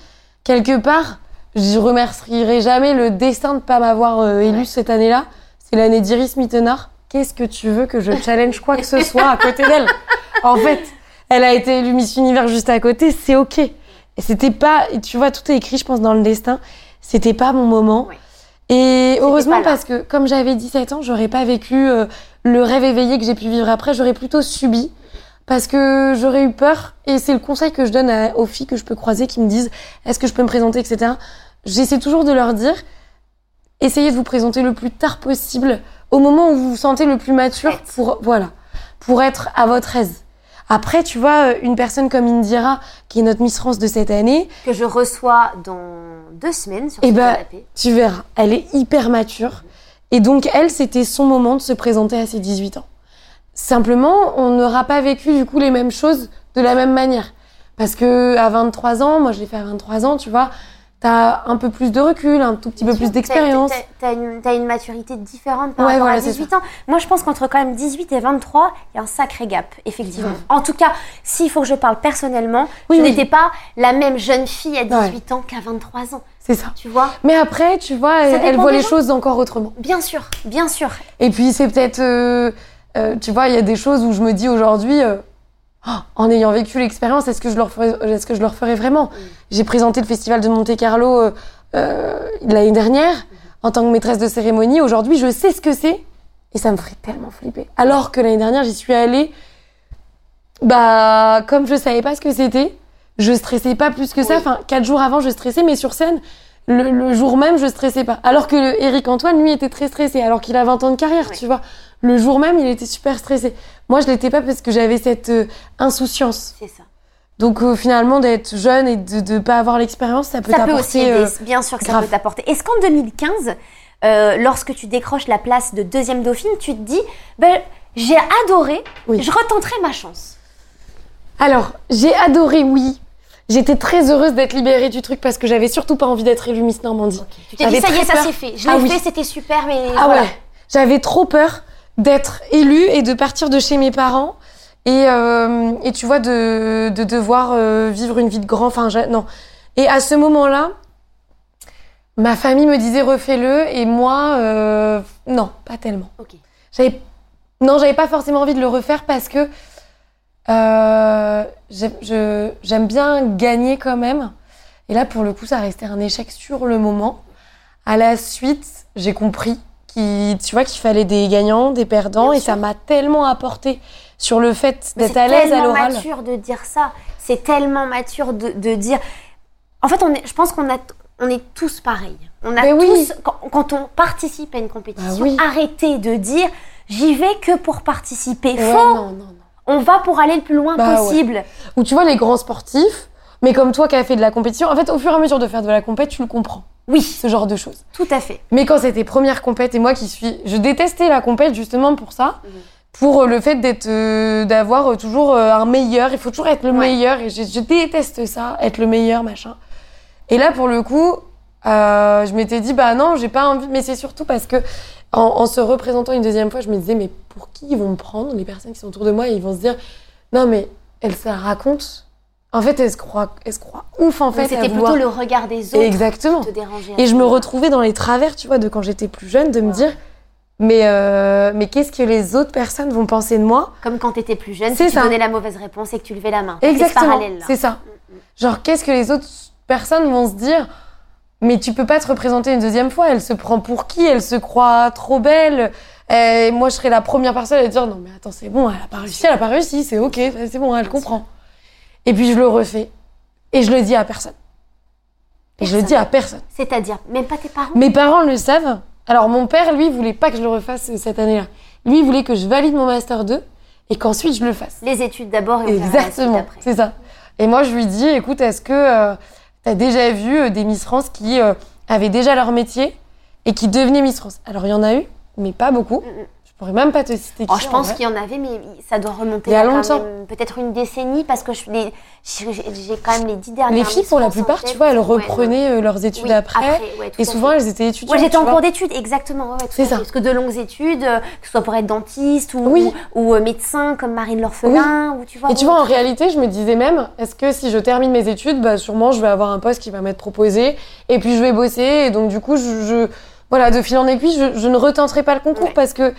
quelque part, je remercierai jamais le destin de pas m'avoir euh, élue
Ouais.
cette année-là. C'est l'année d'Iris Mittenard. Qu'est-ce que tu veux que je challenge quoi que ce <laughs> soit à côté d'elle? En fait, elle a été élue Miss Univers juste à côté, c'est ok. Et c'était pas, tu vois, tout est écrit, je pense, dans le destin. C'était pas mon moment.
Ouais.
Et heureusement parce que comme j'avais 17 ans, j'aurais pas vécu euh, le rêve éveillé que j'ai pu vivre après. J'aurais plutôt subi parce que j'aurais eu peur. Et c'est le conseil que je donne à- aux filles que je peux croiser qui me disent est-ce que je peux me présenter, etc. J'essaie toujours de leur dire essayez de vous présenter le plus tard possible, au moment où vous vous sentez le plus mature pour voilà, pour être à votre aise. Après, tu vois, une personne comme Indira, qui est notre Miss France de cette année,
Que je reçois dans deux semaines sur
Eh
ce
ben,
canapé.
tu verras, elle est hyper mature. Et donc, elle, c'était son moment de se présenter à ses 18 ans. Simplement, on n'aura pas vécu du coup les mêmes choses de la même manière. Parce que à 23 ans, moi je l'ai fait à 23 ans, tu vois, t'as un peu plus de recul, un tout petit peu plus d'expérience.
T'as, une, une maturité différente par
Ouais,
rapport
voilà,
à
c'est
18 ans. Moi, je pense qu'entre quand même 18 et 23, il y a un sacré gap, effectivement. En tout cas, s'il faut que je parle personnellement,
Oui,
je
oui.
n'étais pas la même jeune fille à 18 ans qu'à 23 ans.
C'est ça.
Tu vois?
Mais après, tu vois, elle, voit les
gens.
choses encore autrement.
Bien sûr, bien sûr.
Et puis c'est peut-être, euh, euh, tu vois, il y a des choses où je me dis aujourd'hui, euh, oh, en ayant vécu l'expérience, est-ce que je le referais, est-ce que je le referais vraiment? J'ai présenté le festival de Monte Carlo euh, euh, l'année dernière en tant que maîtresse de cérémonie. Aujourd'hui, je sais ce que c'est et ça me ferait tellement flipper. Alors que l'année dernière, j'y suis allée, bah comme je savais pas ce que c'était, je stressais pas plus que ça.
Oui.
Enfin, quatre jours avant, je stressais, mais sur scène. Le, le jour même, je stressais pas. Alors que Eric Antoine, lui, était très stressé, alors qu'il a 20 ans de carrière,
Ouais.
tu vois. Le jour même, il était super stressé. Moi, je l'étais pas parce que j'avais cette euh, insouciance.
C'est ça.
Donc, euh, finalement, d'être jeune et de ne pas avoir l'expérience, ça peut
Ça peut aussi
t'apporter.
aider,
euh,
bien sûr que ça peut t'apporter. Est-ce qu'en 2015, euh, lorsque tu décroches la place de deuxième dauphine, tu te dis, ben, j'ai adoré,
Oui.
je retenterai ma chance?
Alors, j'ai adoré, oui. J'étais très heureuse d'être libérée du truc parce que j'avais surtout pas envie d'être élue Miss Normandie.
Tu t'es dit, ça y est, ça c'est fait. Je l'ai
Ah oui.
fait, c'était super, mais
Ah
voilà.
ouais. J'avais trop peur d'être élue et de partir de chez mes parents et, euh, et tu vois de, de devoir euh, vivre une vie de grand. Enfin, non. Et à ce moment-là, ma famille me disait refais-le et moi, euh, non, pas tellement. J'avais non, j'avais pas forcément envie de le refaire parce que euh, j'aime bien gagner quand même. Et là, pour le coup, ça restait un échec sur le moment. À la suite, j'ai compris qu'il, qu'il fallait des gagnants, des perdants,
Bien
et
sûr.
ça m'a tellement apporté sur le fait d'être
c'est
à l'aise à
tellement
l'oral.
mature de dire ça. C'est tellement mature de, de dire. En fait, on est, je pense qu'on a, on est tous pareils. On a
Mais oui.
tous, quand, quand on participe à une compétition,
oui.
arrêtez de dire j'y vais que pour participer.
Ouais,
Faux.
non, non, non.
On va pour aller le plus loin
Bah
possible.
Ou tu vois, les grands sportifs, mais comme toi qui as fait de la compétition, en fait, au fur et à mesure de faire de la compète, tu le comprends,
Oui,
ce genre de choses.
tout à fait.
Mais quand c'était première compète et moi qui suis, je détestais la compète justement pour ça,
Mhm.
pour euh, le fait d'être, euh, d'avoir euh, toujours un meilleur. Il faut toujours être le
Ouais.
meilleur et je, je déteste ça, être le meilleur machin. Et là pour le coup, euh, je m'étais dit bah non, j'ai pas envie. Mais c'est surtout parce que en, en se représentant une deuxième fois, je me disais mais pour qui ils vont me prendre les personnes qui sont autour de moi? Et ils vont se dire non mais elle ça raconte. En fait, elle se croit, elle se croit ouf en fait.
C'était plutôt le regard des autres
Exactement.
qui te dérangeait.
Et je me retrouvais dans les travers, tu vois, de quand j'étais plus jeune, de me dire, mais, euh, mais qu'est-ce que les autres personnes vont penser de moi?
Comme quand tu étais plus jeune,
C'est
si tu
ça.
donnais la mauvaise réponse et que tu levais la main. T'as fait ce
Exactement,
parallèle-là.
c'est ça. Genre, qu'est-ce que les autres personnes vont se dire? Mais tu peux pas te représenter une deuxième fois, elle se prend pour qui? Elle se croit trop belle. Et moi, je serais la première personne à dire Non, mais attends, c'est bon, elle a pas réussi, elle a pas réussi, c'est ok, c'est bon, elle comprend. Et puis je le refais. Et je le dis à personne. Et je le dis à personne.
C'est-à-dire, même pas tes parents
Mes parents le savent. Alors mon père, lui, voulait pas que je le refasse euh, cette année-là. Lui, il voulait que je valide mon master 2 et qu'ensuite je le fasse.
Les études d'abord et
Exactement, c'est ça. Et moi, je lui dis, écoute, est-ce que tu as déjà vu euh, des Miss France qui euh, avaient déjà leur métier et qui devenaient Miss France Alors, il y en a eu, mais pas beaucoup.
Mm, mm.
Je pourrais même pas te citer qui.
Oh, je
en
pense qu'il y en avait, mais ça doit remonter
Il y a
quand
longtemps.
peut-être une décennie parce que j'ai quand même les dix dernières.
Les filles, pour la plupart, tu vois, elles
Ouais,
reprenaient euh, leurs études
Oui,
après.
ouais,
Et souvent, elles étaient étudiantes.
Moi, j'étais en cours d'études, exactement. Ouais, ouais,
C'est ça.
Parce que de longues études, euh, que ce soit pour être dentiste ou,
Oui.
ou, ou, euh, médecin comme Marine L'Orphelin, ou tu vois.
Et tu vois, en réalité, je me disais même, est-ce que si je termine mes études, bah, sûrement, je vais avoir un poste qui va m'être proposé, et puis je vais bosser, et donc du coup, je, je- voilà, de fil en aiguille, je, je ne retenterai pas le concours
Ouais.
parce que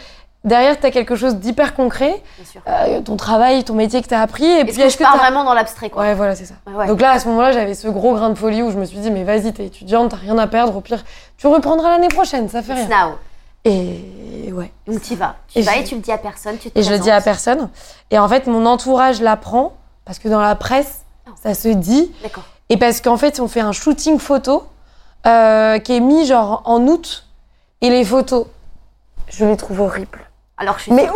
derrière, tu as quelque chose d'hyper concret,
Bien sûr.
euh, ton travail, ton métier que tu as appris, et
Est-ce
puis
que je pars vraiment dans l'abstrait, quoi
Ouais, voilà, c'est ça.
Ouais, ouais.
Donc là, à ce moment-là, j'avais ce gros grain de folie où je me suis dit, mais vas-y, t'es étudiante, t'as rien à perdre, au pire, tu reprendras l'année prochaine, ça fait
It's
rien.
now.
Et ouais.
Donc tu y vas. Tu
Et
vas
je-
et tu le dis à personne. Tu te
Et je le dis à personne. Et en fait, mon entourage l'apprend, parce que dans la presse,
Oh.
ça se dit,
D'accord.
et parce qu'en fait, on fait un shooting photo euh, qui est mis genre en août. Et les photos, je les trouve horribles.
Alors je suis
Mais
sûre.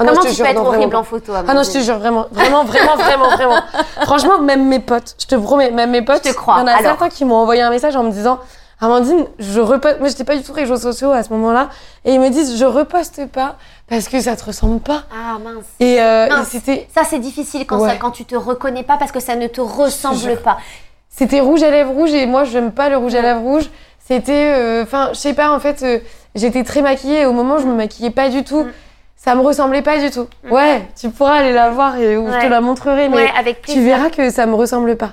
Ah non,
Comment tu peux être
vraiment
horrible en photo
Ah non, je te jure, vraiment, vraiment, vraiment, vraiment, vraiment. <laughs> Franchement, même mes potes, je te promets, même mes potes,
Je te crois.
il y en a
Alors.
certains qui m'ont envoyé un message en me disant Amandine, je reposte. Moi, j'étais pas du tout réseaux sociaux à ce moment-là. Et ils me disent Je reposte pas parce que ça te ressemble pas.
Ah mince.
Et, euh,
Mince. Ça c'est difficile quand,
Ouais.
ça, quand tu te reconnais pas parce que ça ne te ressemble pas.
C'était rouge à lèvres rouge et moi j'aime pas le rouge à lèvres rouge. C'était, euh, enfin, je sais pas, en fait, euh, j'étais très maquillée et au moment je me maquillais pas du tout.
Mm.
Ça me ressemblait pas du tout. Ouais, tu pourras aller la voir et ou je
Ouais.
te la montrerai, mais
ouais, avec
tu verras que ça me ressemble pas.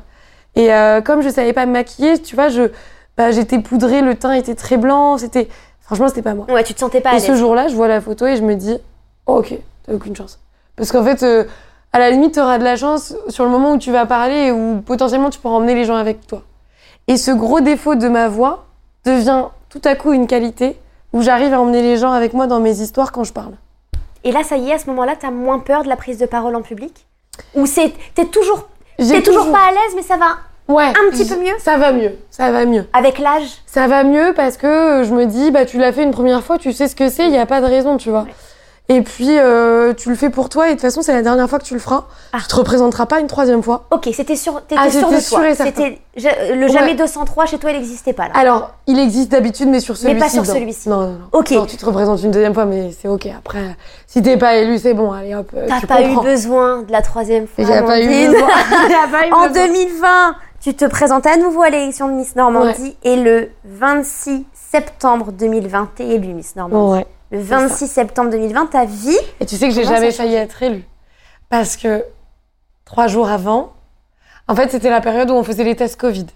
Et euh, comme je savais pas me maquiller, tu vois, je, bah, j'étais poudrée, le teint était très blanc, c'était, franchement, c'était pas moi.
Ouais, tu te sentais pas à
Et ce jour-là, je vois la photo et je me dis, oh, ok, t'as aucune chance. Parce qu'en fait, euh, à la limite, t'auras de la chance sur le moment où tu vas parler et où potentiellement tu pourras emmener les gens avec toi. Et ce gros défaut de ma voix devient tout à coup une qualité où j'arrive à emmener les gens avec moi dans mes histoires quand je parle.
Et là, ça y est, à ce moment-là, t'as moins peur de la prise de parole en public? Ou c'est t'es toujours t'es toujours pas à l'aise, mais ça va
ouais,
un petit peu mieux?
Ça va mieux, ça va mieux.
avec l'âge?
Ça va mieux parce que je me dis, bah, tu l'as fait une première fois, tu sais ce que c'est, il n'y a pas de raison, tu vois.
Ouais.
Et puis, euh, tu le fais pour toi et de toute façon, c'est la dernière fois que tu le feras.
Ah.
Tu te représenteras pas une troisième fois.
Ok, c'était sûr, t'étais
Ah,
sûr de
c'était
toi.
sûr.
C'était je- le
Ouais.
jamais 203 chez toi, il n'existait pas là.
Alors, il existe d'habitude, mais sur
Mais
celui-ci.
pas sur celui-ci.
Non, non, non.
Ok.
Non, tu te représentes une deuxième fois, mais c'est ok. Après, si t'es pas élu, c'est bon, allez hop. euh,
T'as pas eu besoin de la troisième fois.
A pas eu besoin. <laughs> <laughs> Pas eu
En
besoin.
2020, tu te présentes à nouveau à l'élection de Miss Normandie et le 26 septembre 2020, t'es élue Miss Normandie.
Ouais.
Le 26 septembre 2020, ta vie.
Et tu sais que j'ai jamais failli être élue. Parce que trois jours avant, en fait, c'était la période où on faisait les tests Covid.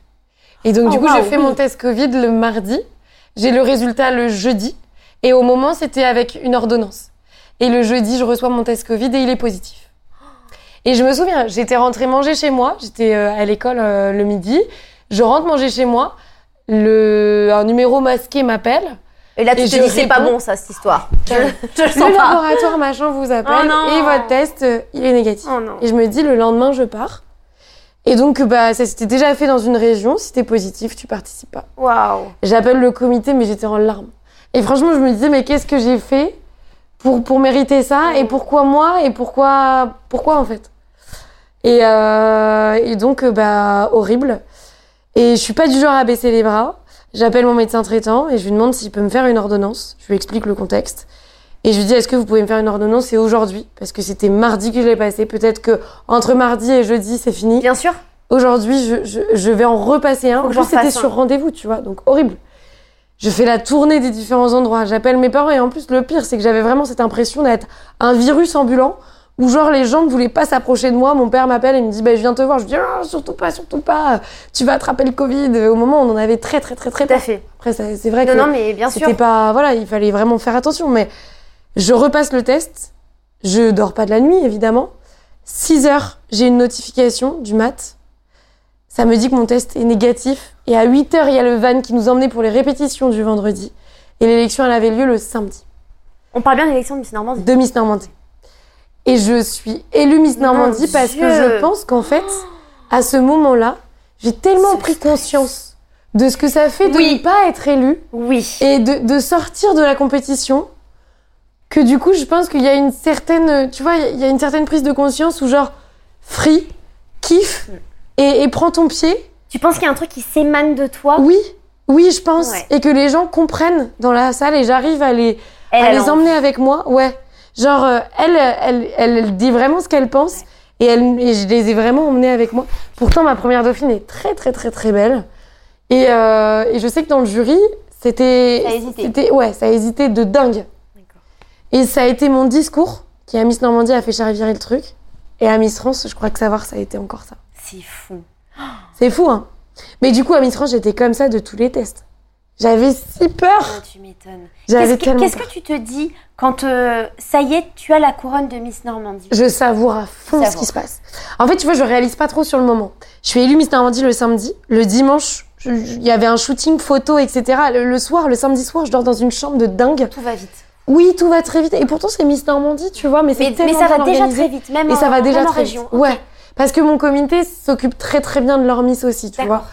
Et donc,
Oh,
du coup,
waouh,
j'ai fait
oui.
mon test Covid le mardi. J'ai le résultat le jeudi. Et au moment, c'était avec une ordonnance. Et le jeudi, je reçois mon test Covid et il est positif. Et je me souviens, j'étais rentrée manger chez moi. J'étais euh, à l'école euh, le midi. Je rentre manger chez moi. Le, un numéro masqué m'appelle.
Et là, tu
Et
te dis, c'est pas bon, ça, cette histoire. <laughs> Je, je le sens pas.
laboratoire machin vous appelle
Oh
et votre test, euh, il est négatif.
Oh.
Et je me dis, le lendemain, je pars. Et donc, bah, ça s'était déjà fait dans une région. Si t'es positif, tu participes pas.
Waouh.
J'appelle le comité, mais j'étais en larmes. Et franchement, je me disais, mais qu'est-ce que j'ai fait pour, pour mériter ça Et pourquoi moi Et pourquoi, pourquoi en fait? Et, euh, et donc, euh, bah, horrible. Et je suis pas du genre à baisser les bras. J'appelle mon médecin traitant et je lui demande s'il peut me faire une ordonnance. Je lui explique le contexte. Et je lui dis, est-ce que vous pouvez me faire une ordonnance? Et aujourd'hui, parce que c'était mardi que je l'ai passé. Peut-être que entre mardi et jeudi, c'est fini.
Bien sûr.
Aujourd'hui, je, je, je vais en repasser un.
Faut
En plus, c'était sur rendez-vous, tu vois, donc horrible. Je fais la tournée des différents endroits. J'appelle mes parents et en plus, le pire, c'est que j'avais vraiment cette impression d'être un virus ambulant où, genre, les gens ne voulaient pas s'approcher de moi. Mon père m'appelle et me dit, bah, je viens te voir. Je dis, Ah, surtout pas, surtout pas. Tu vas attraper le Covid. Au moment où on en avait très, très, très, très
Tout à fait.
Après, c'est vrai
Non,
que
non, mais bien sûr.
c'était pas, voilà, il fallait vraiment faire attention. Mais je repasse le test. Je dors pas de la nuit, évidemment. 6 heures, j'ai une notification du mat. Ça me dit que mon test est négatif. Et à 8 heures, il y a le van qui nous emmenait pour les répétitions du vendredi. Et l'élection, elle avait lieu le samedi
On parle bien d'élection de Miss Normandie.
de Miss Normandie. Et je suis élue Miss Normandie
Mon
parce que je pense qu'en fait, à ce moment-là, j'ai tellement pris conscience de ce que ça fait de
Oui.
ne pas être élue
Oui.
et de, de sortir de la compétition que du coup, je pense qu'il y a une certaine, tu vois, il y a une certaine prise de conscience où genre, free, kiffe et, et prends ton pied.
Tu penses qu'il y a un truc qui s'émane de toi?
Oui, oui, je pense.
Ouais.
Et que les gens comprennent dans la salle et j'arrive à les,
Elle,
à les
en-
emmener avec moi. Ouais. Genre, euh, elle, elle, elle, dit vraiment ce qu'elle pense et, elle, et je les ai vraiment emmenés avec moi. Pourtant, ma première dauphine est très, très, très, très belle. Et, euh, et je sais que dans le jury, c'était.
Ça a hésité.
Ouais, ça a hésité de dingue. Et ça a été mon discours qui, à Miss Normandie, a fait chavirer le truc. Et à Miss France, je crois que savoir, ça a été encore ça.
C'est fou.
C'est fou, hein. Mais du coup, à Miss France, j'étais comme ça de tous les tests. J'avais si peur.
Ah, tu m'étonnes.
J'avais
Qu'est-ce
tellement
qu'est-ce que tu te dis quand euh, ça y est, tu as la couronne de Miss Normandie?
Je savoure à fond ce qui se passe. En fait, tu vois, je réalise pas trop sur le moment. Je suis élue Miss Normandie le samedi. Le dimanche, il y avait un shooting photo, etc. Le, le soir, le samedi soir, je dors dans une chambre de dingue.
Tout va vite.
Oui, tout va très vite. Et pourtant, c'est Miss Normandie, tu vois, mais c'est
Mais, mais
tellement
ça va déjà
organisé.
très vite, même
Et ça
en,
va déjà
en
très
région.
vite. Ouais. Parce que mon comité s'occupe très très bien de leur miss aussi, tu
D'accord.
vois.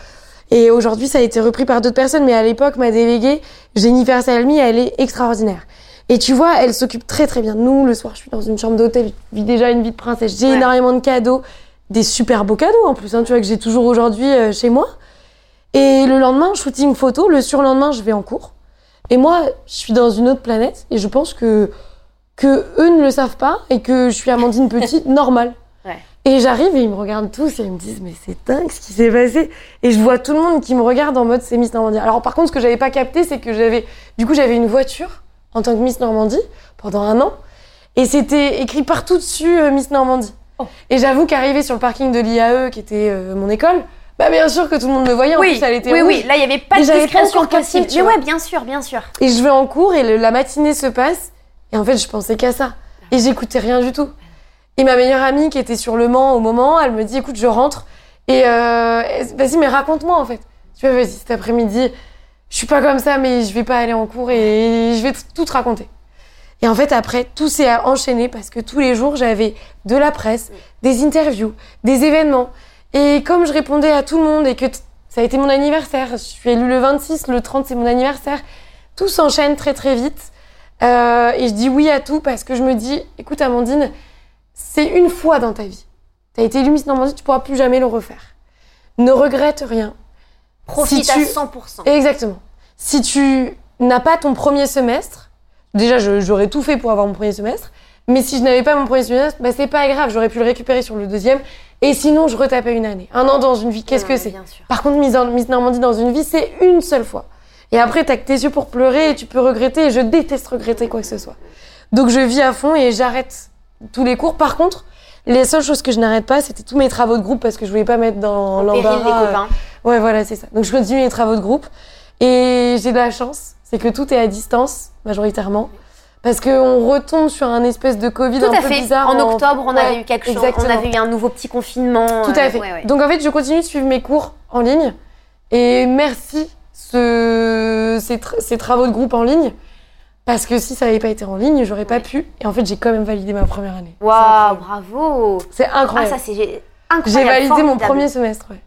Et aujourd'hui, ça a été repris par d'autres personnes, mais à l'époque, ma déléguée, Jennifer Salmi, elle est extraordinaire. Et tu vois, elle s'occupe très très bien de nous. Le soir, je suis dans une chambre d'hôtel, je vis déjà une vie de princesse. J'ai
Ouais.
énormément de cadeaux, des super beaux cadeaux en plus, hein, tu vois, que j'ai toujours aujourd'hui euh, chez moi. Et le lendemain, shooting photo. Le surlendemain, je vais en cours. Et moi, je suis dans une autre planète. Et je pense que, que eux ne le savent pas et que je suis Amandine Petite, <laughs> normale. Et j'arrive et ils me regardent tous et ils me disent mais c'est dingue ce qui s'est passé. Et je vois tout le monde qui me regarde en mode c'est Miss Normandie. Alors par contre ce que j'avais pas capté c'est que j'avais du coup j'avais une voiture en tant que Miss Normandie pendant un an et c'était écrit partout dessus euh, Miss Normandie.
Oh.
Et j'avoue qu'arriver sur le parking de l'IAE qui était euh, mon école, bah bien sûr que tout le monde me voyait. En
Oui,
plus elle était
oui,
rouge.
oui, là il n'y avait pas de discrétion possible. Mais ouais, bien sûr, bien sûr.
Et je vais en cours et le- la matinée se passe. Et en fait, je pensais qu'à ça. Et j'écoutais rien du tout. Et ma meilleure amie qui était sur le Mans au moment, elle me dit écoute, je rentre. Et euh, vas-y, mais raconte-moi en fait. Tu vois, vas-y, cet après-midi, je suis pas comme ça, mais je vais pas aller en cours et je vais tout te raconter. Et en fait, après, tout s'est enchaîné parce que tous les jours, j'avais de la presse, des interviews, des événements. Et comme je répondais à tout le monde et que ça a été mon anniversaire, je suis élue le 26, le 30, c'est mon anniversaire, tout s'enchaîne très très vite. Euh, et je dis oui à tout parce que je me dis, écoute Amandine, c'est une fois dans ta vie. T'as été élue Miss Normandie, tu pourras plus jamais le refaire. Ne regrette rien.
Profite
Si tu-
à 100%.
Exactement. Si tu n'as pas ton premier semestre, déjà j'aurais tout fait pour avoir mon premier semestre, mais si je n'avais pas mon premier semestre, bah, c'est pas grave, j'aurais pu le récupérer sur le deuxième, et sinon je retapais une année. Un an dans une vie, qu'est-ce que c'est. Par contre, Miss, Miss Normandie dans une vie, c'est une seule fois. Et après, t'as que tes yeux pour pleurer et tu peux regretter, et je déteste regretter quoi que ce soit. Donc je vis à fond et j'arrête tous les cours. Par contre, les seules choses que je n'arrête pas, c'était tous mes travaux de groupe parce que je voulais pas mettre dans
En
l'embarras. euh,
copains.
Ouais, voilà, c'est ça. Donc je continue les travaux de groupe. Et j'ai de la chance, c'est que tout est à distance, majoritairement. Parce qu'on retombe sur un espèce de Covid
Tout
un
à
peu
fait.
bizarre.
En octobre, on
Ouais,
avait eu quelque chose. On avait eu un nouveau petit confinement.
Tout
euh,
à fait.
ouais, ouais.
Donc en fait, je continue de suivre mes cours en ligne. Et merci ce, ces, tra- ces travaux de groupe en ligne. Parce que si ça n'avait pas été en ligne, j'aurais pas pu. Et en fait, j'ai quand même validé ma première année.
Waouh, bravo.
C'est
Ah,
incroyable.
ça, c'est incroyable.
j'ai validé mon premier semestre. ouais.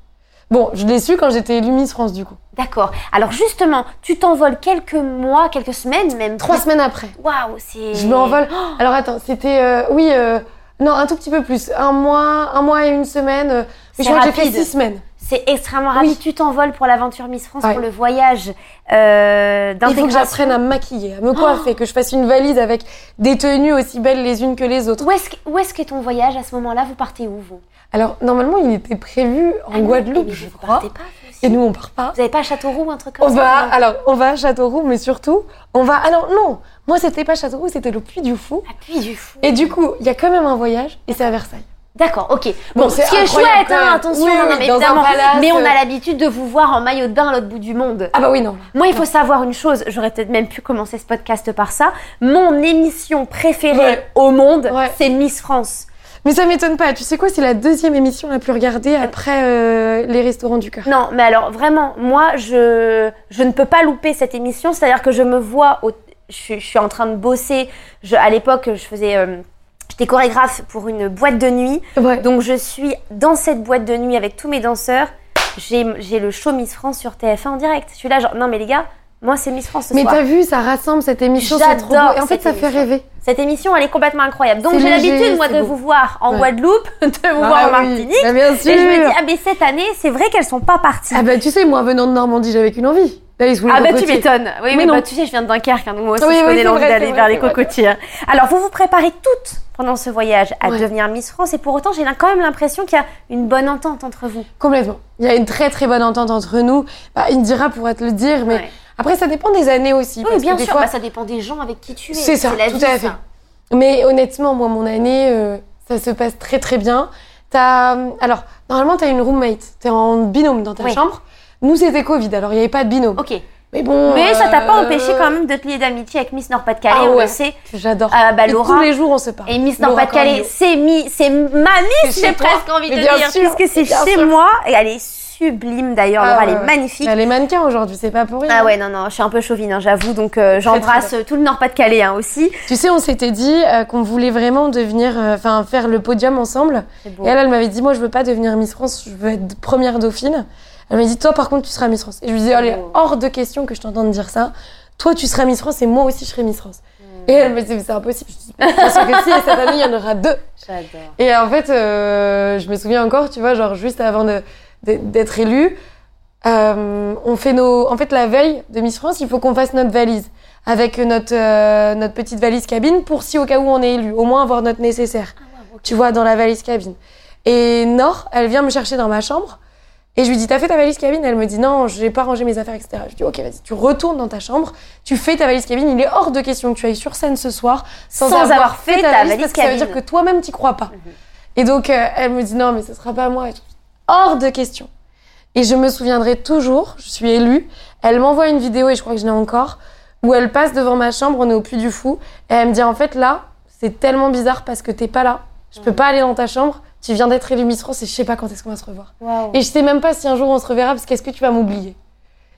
Bon, je l'ai su quand j'étais élue Miss France, du coup.
D'accord. Alors, justement, tu t'envoles quelques mois, quelques semaines même.
Trois semaines après.
Waouh, c'est.
Je m'envole. Alors attends, c'était euh, oui, euh, non, un tout petit peu plus, un mois, un mois et une semaine. euh,
C'est
Mais je crois que j'ai fait six semaines.
C'est extrêmement rapide.
Oui.
Tu t'envoles pour l'aventure Miss France,
Ouais.
pour le voyage euh,
Il faut que j'apprenne à me maquiller, à me coiffer, que je fasse une valise avec des tenues aussi belles les unes que les autres.
Où est-ce que- qu'est ton voyage à ce moment-là? Vous partez où, vous?
Alors normalement, il était prévu en
Ah
Guadeloupe, je
vous
crois.
partez pas, vous aussi
Et nous, on part pas.
Vous n'avez pas à Châteauroux ou un truc
On
comme ça
va,
non
alors, on va à Châteauroux, mais surtout, on va. Alors non, moi c'était pas Châteauroux, c'était le Puy du Fou.
Appui du fou.
Et du coup, il y a quand même un voyage, et c'est à Versailles.
D'accord, ok. Bon,
Bon,
ce
c'est
qui est chouette, hein, attention,
Oui,
non,
oui,
non, mais évidemment. mais on
euh.
a l'habitude de vous voir en maillot de bain à l'autre bout du monde.
Ah bah oui, non.
Moi, il faut savoir une chose, j'aurais peut-être même pu commencer ce podcast par ça. Mon émission préférée
Ouais.
au monde,
Ouais.
c'est Miss France.
Mais ça m'étonne pas. Tu sais quoi, c'est la deuxième émission la plus regardée après euh, les restaurants du cœur.
Non, mais alors vraiment, moi, je, je ne peux pas louper cette émission. C'est-à-dire que je me vois, au- je, suis- je suis en train de bosser. Je, à l'époque, je faisais, euh, J'étais chorégraphe pour une boîte de nuit.
Ouais.
Donc je suis dans cette boîte de nuit avec tous mes danseurs. J'ai j'ai le show Miss France sur TF1 en direct. Je suis là genre, non mais les gars, moi c'est Miss France ce
Mais
soir.
t'as vu, ça rassemble cette émission, c'est trop beau.
J'adore
Et en fait, ça fait rêver.
Cette émission, elle est complètement incroyable. Donc j'ai l'habitude, moi, de
beau.
vous voir en
Ouais.
Guadeloupe, <laughs> de vous
Ah
voir en
oui.
Martinique.
Bien
Et je me
sûr.
dis, ah mais cette année, c'est vrai qu'elles sont pas parties.
Ah bah tu sais, moi venant de Normandie, j'avais qu'une envie. D'aller sous les
Ah bah tu m'étonnes. Oui,
Mais
mais bah, tu sais, je viens de Dunkerque, hein, donc moi aussi
Oui,
je connais l'envie d'aller vers les cocotiers. Alors vous vous préparez toutes pendant ce voyage à
Ouais.
devenir Miss France et pour autant j'ai quand même l'impression qu'il y a une bonne entente entre vous.
Complètement. Il y a une très très bonne entente entre nous. Bah, Indira pourrait te le dire, mais
Ouais.
Après ça dépend des années aussi.
Oui,
parce que
bien
des
sûr,
fois-
bah, ça dépend des gens avec qui tu es.
C'est ça,
la
tout
vie,
à fait.
ça.
Mais honnêtement, moi, mon année, euh, ça se passe très très bien. T'as, euh, alors, normalement, t'as une roommate. T'es en binôme dans ta
Oui.
chambre. Nous, c'était Covid, alors il n'y avait pas de binôme.
Ok.
Mais bon.
Mais ça t'a pas
euh,
empêché quand même de te lier d'amitié avec Miss Nord-Pas-de-Calais,
Ah
on
ouais.
le sait.
J'adore.
Ah bah Laura.
tous les jours, on se parle.
Et Miss Nord-Pas-de-Calais, c'est mi, c'est ma Miss,
C'est
j'ai presque envie de
bien
dire,
sûr,
puisque c'est
bien
chez
sûr.
moi et elle est sublime d'ailleurs.
Ah
Laura,
ouais,
elle est magnifique.
Elle est mannequin aujourd'hui, c'est pas pour rien.
Ah ouais, non, non, je suis un peu chauvine, hein, j'avoue. Donc euh, j'embrasse euh, tout le Nord-Pas-de-Calais hein, aussi.
Tu sais, on s'était dit euh, qu'on voulait vraiment devenir, euh, enfin, faire le podium ensemble.
Beau.
Et elle, elle m'avait dit, moi, je veux pas devenir Miss France, je veux être première dauphine. Elle m'a dit, toi, par contre, tu seras Miss France. Et je lui dis, allez,
Oh.
hors de question que je t'entende dire ça. Toi, tu seras Miss France et moi aussi, je serai Miss France. Et elle me dit, mais c'est impossible. Je dis, sûr que si, et cette année, il y en aura deux. <laughs>
J'adore.
Et en fait, euh, je me souviens encore, tu vois, genre juste avant de- d'être élue, euh, on fait nos. En fait, la veille de Miss France, il faut qu'on fasse notre valise avec notre euh, notre petite valise cabine pour si au cas où on est élu, au moins avoir notre nécessaire. Tu vois, dans la valise cabine. Et Nord, elle vient me chercher dans ma chambre. Et je lui dis, t'as fait ta valise cabine? Elle me dit, non, j'ai pas rangé mes affaires, etc. Je lui dis, ok, vas-y, tu retournes dans ta chambre, tu fais ta valise cabine. Il est hors de question que tu ailles sur scène ce soir sans,
Sans avoir fait ta valise
parce que ça veut dire
cabine.
que toi-même, t'y crois pas. Et donc, euh, elle me dit, non, mais ce sera pas moi. Et. Hors de question. Et je me souviendrai toujours, je suis élue, elle m'envoie une vidéo, et je crois que je l'ai encore, où elle passe devant ma chambre, on est au Puy du Fou, et elle me dit, en fait, là, c'est tellement bizarre parce que t'es pas là. Je peux pas aller dans ta chambre, tu viens d'être élue Miss France et je sais pas quand est-ce qu'on va se revoir. Et je sais même pas si un jour on se reverra parce qu'est-ce que tu vas m'oublier?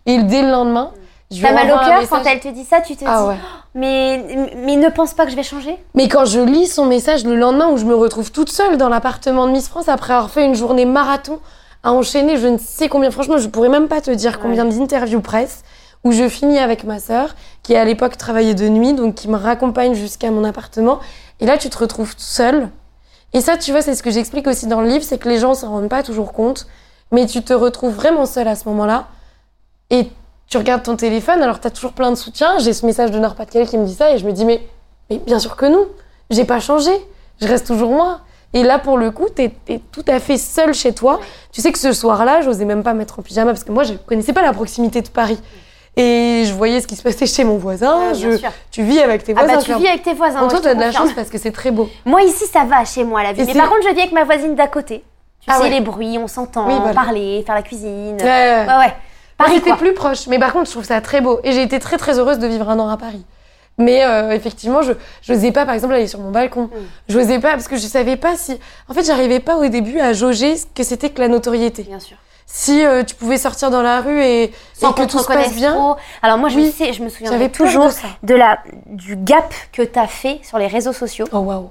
Et dès le lendemain, je
T'as mal au cœur quand elle te dit ça, tu te
Ah
dis,
ouais. <gasps>
mais, mais ne pense pas que je vais changer?
Mais quand je lis son message le lendemain où je me retrouve toute seule dans l'appartement de Miss France après avoir fait une journée marathon à enchaîner je ne sais combien, franchement je pourrais même pas te dire combien d'interviews presse où je finis avec ma sœur qui à l'époque travaillait de nuit donc qui me raccompagne jusqu'à mon appartement. Et là tu te retrouves seule. Et ça tu vois c'est ce que j'explique aussi dans le livre c'est que les gens s'en rendent pas toujours compte mais tu te retrouves vraiment seule à ce moment-là. Et tu regardes ton téléphone, alors tu as toujours plein de soutien. J'ai ce message de Nord-Pas-de-Calais qui me dit ça et je me dis, mais, mais bien sûr que non, j'ai pas changé, je reste toujours moi. Et là, pour le coup, tu es, tout à fait seule chez toi. Tu sais que ce soir-là, j'osais même pas mettre en pyjama parce que moi, je connaissais pas la proximité de Paris. Et je voyais ce qui se passait chez mon voisin.
Bien
je, tu vis avec tes
Ah
voisins.
bah tu vis avec tes voisins. Ouais,
toi, tu as de la chance parce que c'est très beau.
Moi ici ça va chez moi la vie.
Et
Mais par contre je vis avec ma voisine d'à côté. Tu
Ah
sais
ouais.
les bruits, on s'entend,
Oui, voilà.
parler, faire la cuisine.
Ouais, ouais.
Ouais ouais. Paris quoi.
plus proche. Mais par contre, je trouve ça très beau. Et j'ai été très, très heureuse de vivre un an à Paris. Mais euh, effectivement, je n'osais pas, par exemple, aller sur mon balcon. Je n'osais pas, parce que je savais pas si... En fait, j'arrivais pas au début à jauger ce que c'était que la notoriété.
Bien sûr.
Si euh, tu pouvais sortir dans la rue et,
Sans
et que tout se passe bien,
trop. Alors moi je
Oui.
sais, je me
peur
toujours
de ça.
de la du gap que t'as fait sur les réseaux sociaux.
Oh, waouh.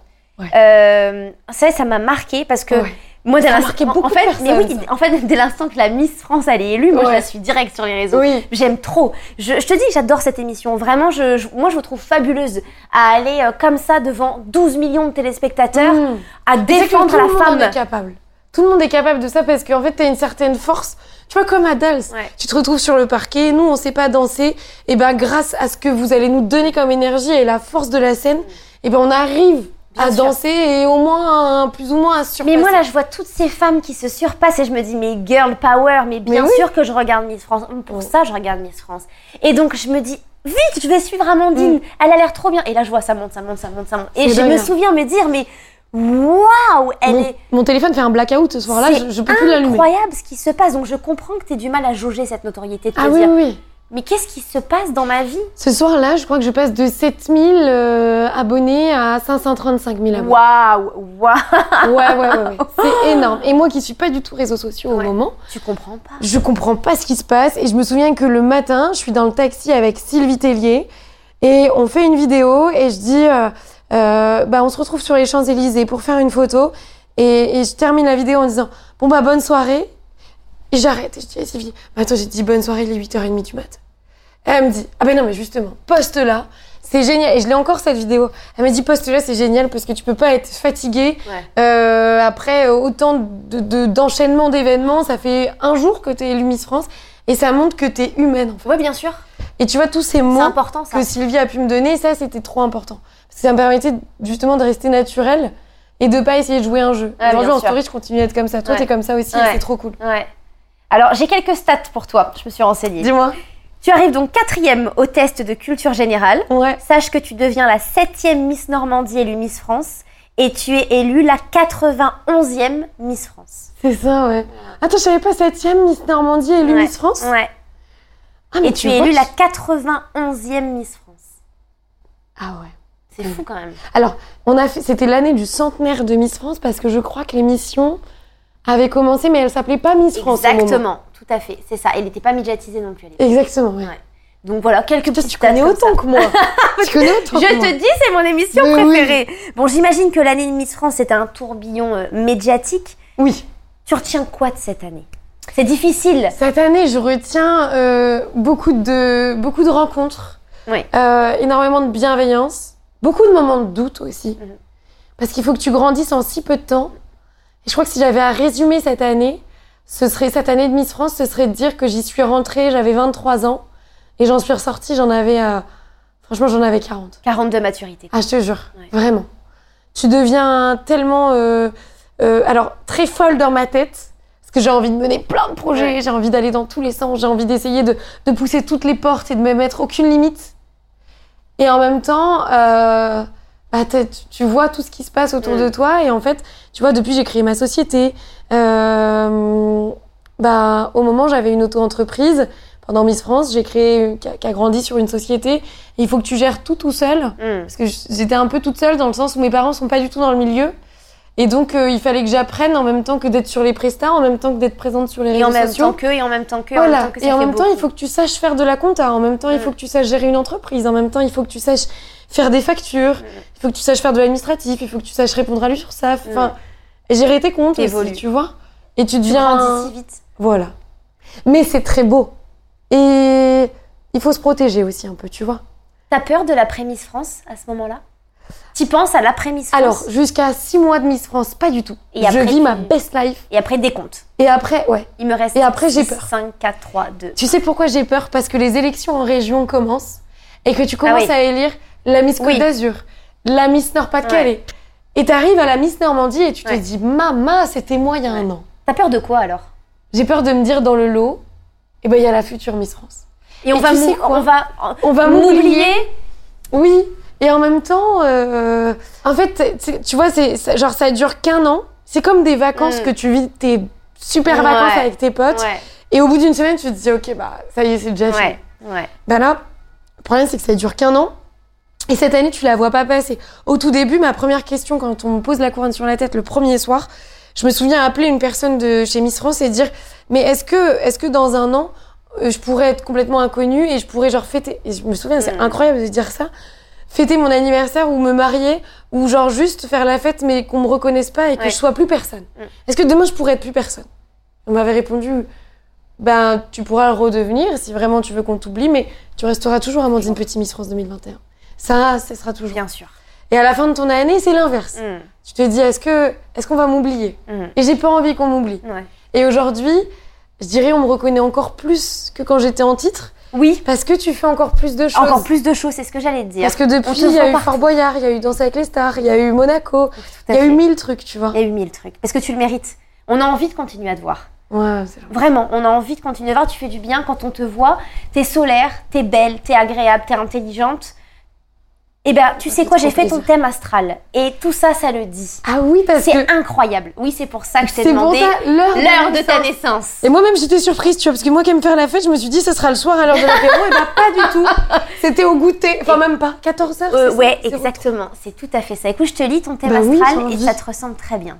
Euh, ça, ça m'a marqué parce que
Ouais.
Moi, dès l'instant- en- en fait, mais oui, en fait, dès l'instant que la Miss France elle est élue, moi je la suis direct sur les réseaux.
Oui.
J'aime trop. Je, je te dis, j'adore cette émission. Vraiment, je, je- moi je vous trouve fabuleuse à aller euh, comme ça devant 12 millions de téléspectateurs,
Mmh.
à
Tu sais que
défendre
tout
la
le monde
femme.
est capable. Tout le monde est capable de ça parce qu'en fait, tu as une certaine force. Tu vois, comme Adals,
Ouais.
tu te retrouves sur le parquet, nous, on sait pas danser. Et ben, grâce à ce que vous allez nous donner comme énergie et la force de la scène, et ben, on arrive
Bien
à
sûr.
danser et au moins, un- plus ou moins à surpasser.
Mais moi là, je vois toutes ces femmes qui se surpassent et je me dis, mais girl power, mais bien
Mais oui.
sûr que je regarde Miss France. Pour
Mm.
ça, je regarde Miss France. Et donc, je me dis, vite, je vais suivre Amandine. Elle a l'air trop bien. Et là, je vois ça monte, ça monte, ça monte, ça monte. Et
Mm. C'est
je me souviens me dire, mais waouh, elle
mon,
est.
mon téléphone fait un blackout ce soir-là,
C'est
je, je peux plus l'allumer.
incroyable ce qui se passe. Donc, je comprends que tu du mal à jauger cette notoriété de te
Ah oui,
dire,
oui, oui.
Mais qu'est-ce qui se passe dans ma vie?
Ce soir-là, je crois que je passe de 7000 euh, abonnés à 535 000 abonnés.
Waouh, waouh.
Ouais, ouais, ouais, ouais. C'est <laughs> énorme. Et moi qui suis pas du tout réseaux sociaux
Ouais.
au moment,
Tu comprends pas.
je comprends pas ce qui se passe. Et je me souviens que le matin, je suis dans le taxi avec Sylvie Tellier et on fait une vidéo et je dis, euh, euh, bah, on se retrouve sur les Champs-Élysées pour faire une photo. Et, et je termine la vidéo en disant Bon, bah, bonne soirée. Et j'arrête. Et je dis à Sylvie Attends, j'ai dit bonne soirée, il est 8h30 du mat. Elle me dit Ah, ben non, mais justement, poste là. C'est génial. Et je l'ai encore cette vidéo. Elle m'a dit poste là, c'est génial parce que tu peux pas être fatigué.
Ouais.
Euh, après autant de- de- d'enchaînements d'événements, ça fait un jour que tu es élue Miss France et ça montre que tu es humaine en fait.
Ouais, bien sûr.
Et tu vois tous ces mots
important ça.
que Sylvie a pu me donner, ça c'était trop important. Parce que ça me permettait justement de rester naturelle et de pas essayer de jouer un jeu.
Ouais,
Aujourd'hui en story, je continue d'être comme ça. Toi,
Ouais.
t'es comme ça aussi
Ouais.
c'est trop cool.
Ouais. Alors, j'ai quelques stats pour toi. Je me suis renseignée.
Dis-moi.
Tu arrives donc quatrième au test de culture générale.
Ouais.
Sache que tu deviens la septième Miss Normandie élue Miss France et tu es élue la 91e Miss France.
C'est ça, ouais. Attends, je savais pas septième Miss Normandie élue
Ouais.
Miss France?
Ouais.
Ah, mais
Et tu es
vois,
élue la 91e Miss France.
Ah ouais.
C'est fou quand même.
Alors, on a fait, c'était l'année du centenaire de Miss France parce que je crois que l'émission avait commencé, mais elle s'appelait pas Miss France.
Exactement, tout à fait. C'est ça. Elle n'était pas médiatisée non plus. à.
Exactement. Ouais.
Donc voilà, quelques petites
tu connais autant que moi. <laughs> tu connais autant.
Je
que moi.
te dis, c'est mon émission
Mais oui.
préférée. Bon, j'imagine que l'année de Miss France, c'était un tourbillon euh, médiatique.
Oui.
Tu retiens quoi de cette année? C'est difficile.
Cette année, je retiens euh, beaucoup, de, beaucoup de rencontres,
Oui.
euh, énormément de bienveillance, beaucoup de moments de doute aussi.
Mhm.
Parce qu'il faut que tu grandisses en si peu de temps. Et je crois que si j'avais à résumer cette année, ce serait cette année de Miss France, ce serait de dire que j'y suis rentrée, j'avais 23 ans, et j'en suis ressortie, j'en avais, euh, franchement, j'en avais 40.
42 maturité.
Ah, je te jure,
Ouais.
vraiment. Tu deviens tellement, euh, euh, alors très folle dans ma tête, parce que j'ai envie de mener plein de projets,
Ouais.
j'ai envie d'aller dans tous les sens, j'ai envie d'essayer de, de pousser toutes les portes et de me mettre aucune limite. Et en même temps, bah, tu- vois tout ce qui se passe autour
Mm.
de toi, et en fait, tu vois, depuis j'ai créé ma société, euh, bah, au moment j'avais une auto-entreprise. Pendant Miss France, j'ai créé, qui a, grandi sur une société. Et il faut que tu gères tout tout seul.
Hmm.
Parce que j'étais un peu toute seule dans le sens où mes parents sont pas du tout dans le milieu. Et donc, euh, il fallait que j'apprenne en même temps que d'être sur les prestats, en même temps que d'être présente sur les
Et
réseaux
en même
sociaux.
temps que, et en même temps que, en même
voilà.
temps que
et en même temps, il faut que tu saches faire de la compta. En même temps, il
Mm.
faut que tu saches gérer une entreprise. En même temps, il faut que tu saches faire des factures.
Mm.
Il faut que tu saches faire de l'administratif. Il faut que tu saches répondre à l'URSSAF.
Mm.
Enfin, et gérer tes comptes aussi, tu vois. Et tu
Tu
deviens...
grandis si vite.
Voilà. Mais c'est très beau. Et il faut se protéger aussi un peu, tu vois.
T'as peur de l'après Miss France à ce moment-là? Tu penses à l'après Miss France?
Alors, jusqu'à six mois de Miss France, pas du tout.
Et
je
après,
vis
tu-
ma best life.
Et après, décompte.
Et après, ouais.
Il me reste
Et après, j'ai
6,
peur.
5, 4, 3, 2.
Tu sais pourquoi j'ai peur? Parce que les élections en région commencent et que tu commences
Ah oui.
à élire la Miss Côte
Oui.
d'Azur, la Miss Nord-Pas-de-Calais. Et t'arrives à la Miss Normandie et tu te dis, maman, c'était moi il y a un an.
T'as peur de quoi alors?
J'ai peur de me dire dans le lot, eh ben il y a la future Miss France.
Et on
Et
va mou- on va
On va
m'oublier.
Oui. Et en même temps, euh, en fait, tu vois, c'est ça- genre ça dure qu'un an. C'est comme des vacances
Mm.
que tu vis tes super
Ouais.
vacances avec tes potes.
Ouais,
Et au bout d'une semaine, tu te dis, ok, bah ça y est, c'est déjà fini.
ouais, ouais.
Ben là, le problème, c'est que ça dure qu'un an. Et cette année, tu la vois pas passer. Au tout début, ma première question, quand on me pose la couronne sur la tête le premier soir, je me souviens appeler une personne de chez Miss France et dire Mais est-ce que, est-ce que dans un an, euh, je pourrais être complètement inconnue et je pourrais genre fêter? Et je me souviens, c'est
Mm.
incroyable de dire ça. Fêter mon anniversaire ou me marier ou genre juste faire la fête mais qu'on me reconnaisse pas et que
Ouais.
je sois plus personne.
Mm.
Est-ce que demain je pourrais être plus personne? On m'avait répondu ben tu pourras le redevenir si vraiment tu veux qu'on t'oublie, mais tu resteras toujours Amandine Petit Miss France 2021. Ça, ce sera toujours.
Bien sûr.
Et à la fin de ton année, c'est l'inverse.
Mm,
Tu te dis, est-ce que, est-ce qu'on va m'oublier
mm.
Et j'ai pas envie qu'on m'oublie.
Ouais.
Et aujourd'hui, je dirais, on me reconnaît encore plus que quand j'étais en titre,
Oui,
parce que tu fais encore plus de choses.
encore plus de choses, c'est ce que j'allais te dire.
Parce que depuis, il y a eu
partout.
Fort Boyard, il y a eu Danse avec les stars, il y a eu Monaco, il y a eu mille trucs, tu vois.
Il y a eu mille trucs. Parce que tu le mérites? On a envie de continuer à te voir.
Ouais, c'est
Vraiment, on a envie de continuer à te voir. Tu fais du bien quand on te voit. T'es solaire, t'es belle, t'es agréable, t'es intelligente. Eh ben, tu
Ça
sais quoi, j'ai fait ton thème astral. Et tout ça, ça le dit.
Ah oui, parce
C'est
que
incroyable. Oui, c'est pour ça que je t'ai
c'est
demandé
ça l'heure
de ta
naissance. Et moi-même, j'étais surprise, tu vois, parce que moi qui aime faire la fête, je me suis dit, ce sera le soir à l'heure de l'apéro, et bah pas du tout. C'était au goûter, enfin même pas, 14h.
Euh, ouais, exactement. C'est tout à fait ça. Écoute, je te lis ton thème
Bah
astral et ça te ressemble très bien.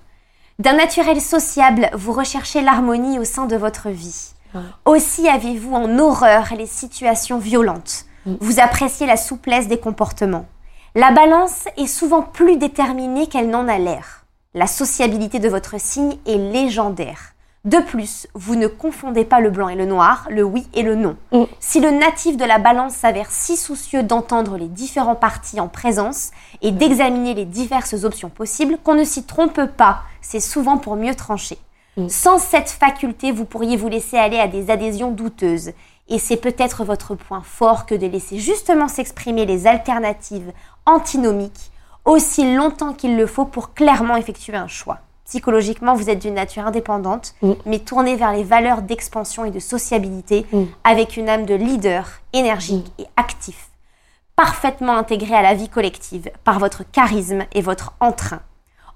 D'un naturel sociable, vous recherchez l'harmonie au sein de votre vie.
Ouais.
Aussi avez-vous en horreur les situations violentes.
Mm.
Vous appréciez la souplesse des comportements. La balance est souvent plus déterminée qu'elle n'en a l'air. La sociabilité de votre signe est légendaire. De plus, vous ne confondez pas le blanc et le noir, le oui et le non.
Mm.
Si le natif de la balance s'avère si soucieux d'entendre les différents partis en présence et d'examiner les diverses options possibles qu'on ne s'y trompe pas, c'est souvent pour mieux trancher.
Mm.
Sans cette faculté, vous pourriez vous laisser aller à des adhésions douteuses. Et c'est peut-être votre point fort que de laisser justement s'exprimer les alternatives antinomiques aussi longtemps qu'il le faut pour clairement effectuer un choix. Psychologiquement, vous êtes d'une nature indépendante,
Mm.
mais tournée vers les valeurs d'expansion et de sociabilité,
Mm.
avec une âme de leader énergique et actif, parfaitement intégré à la vie collective par votre charisme et votre entrain.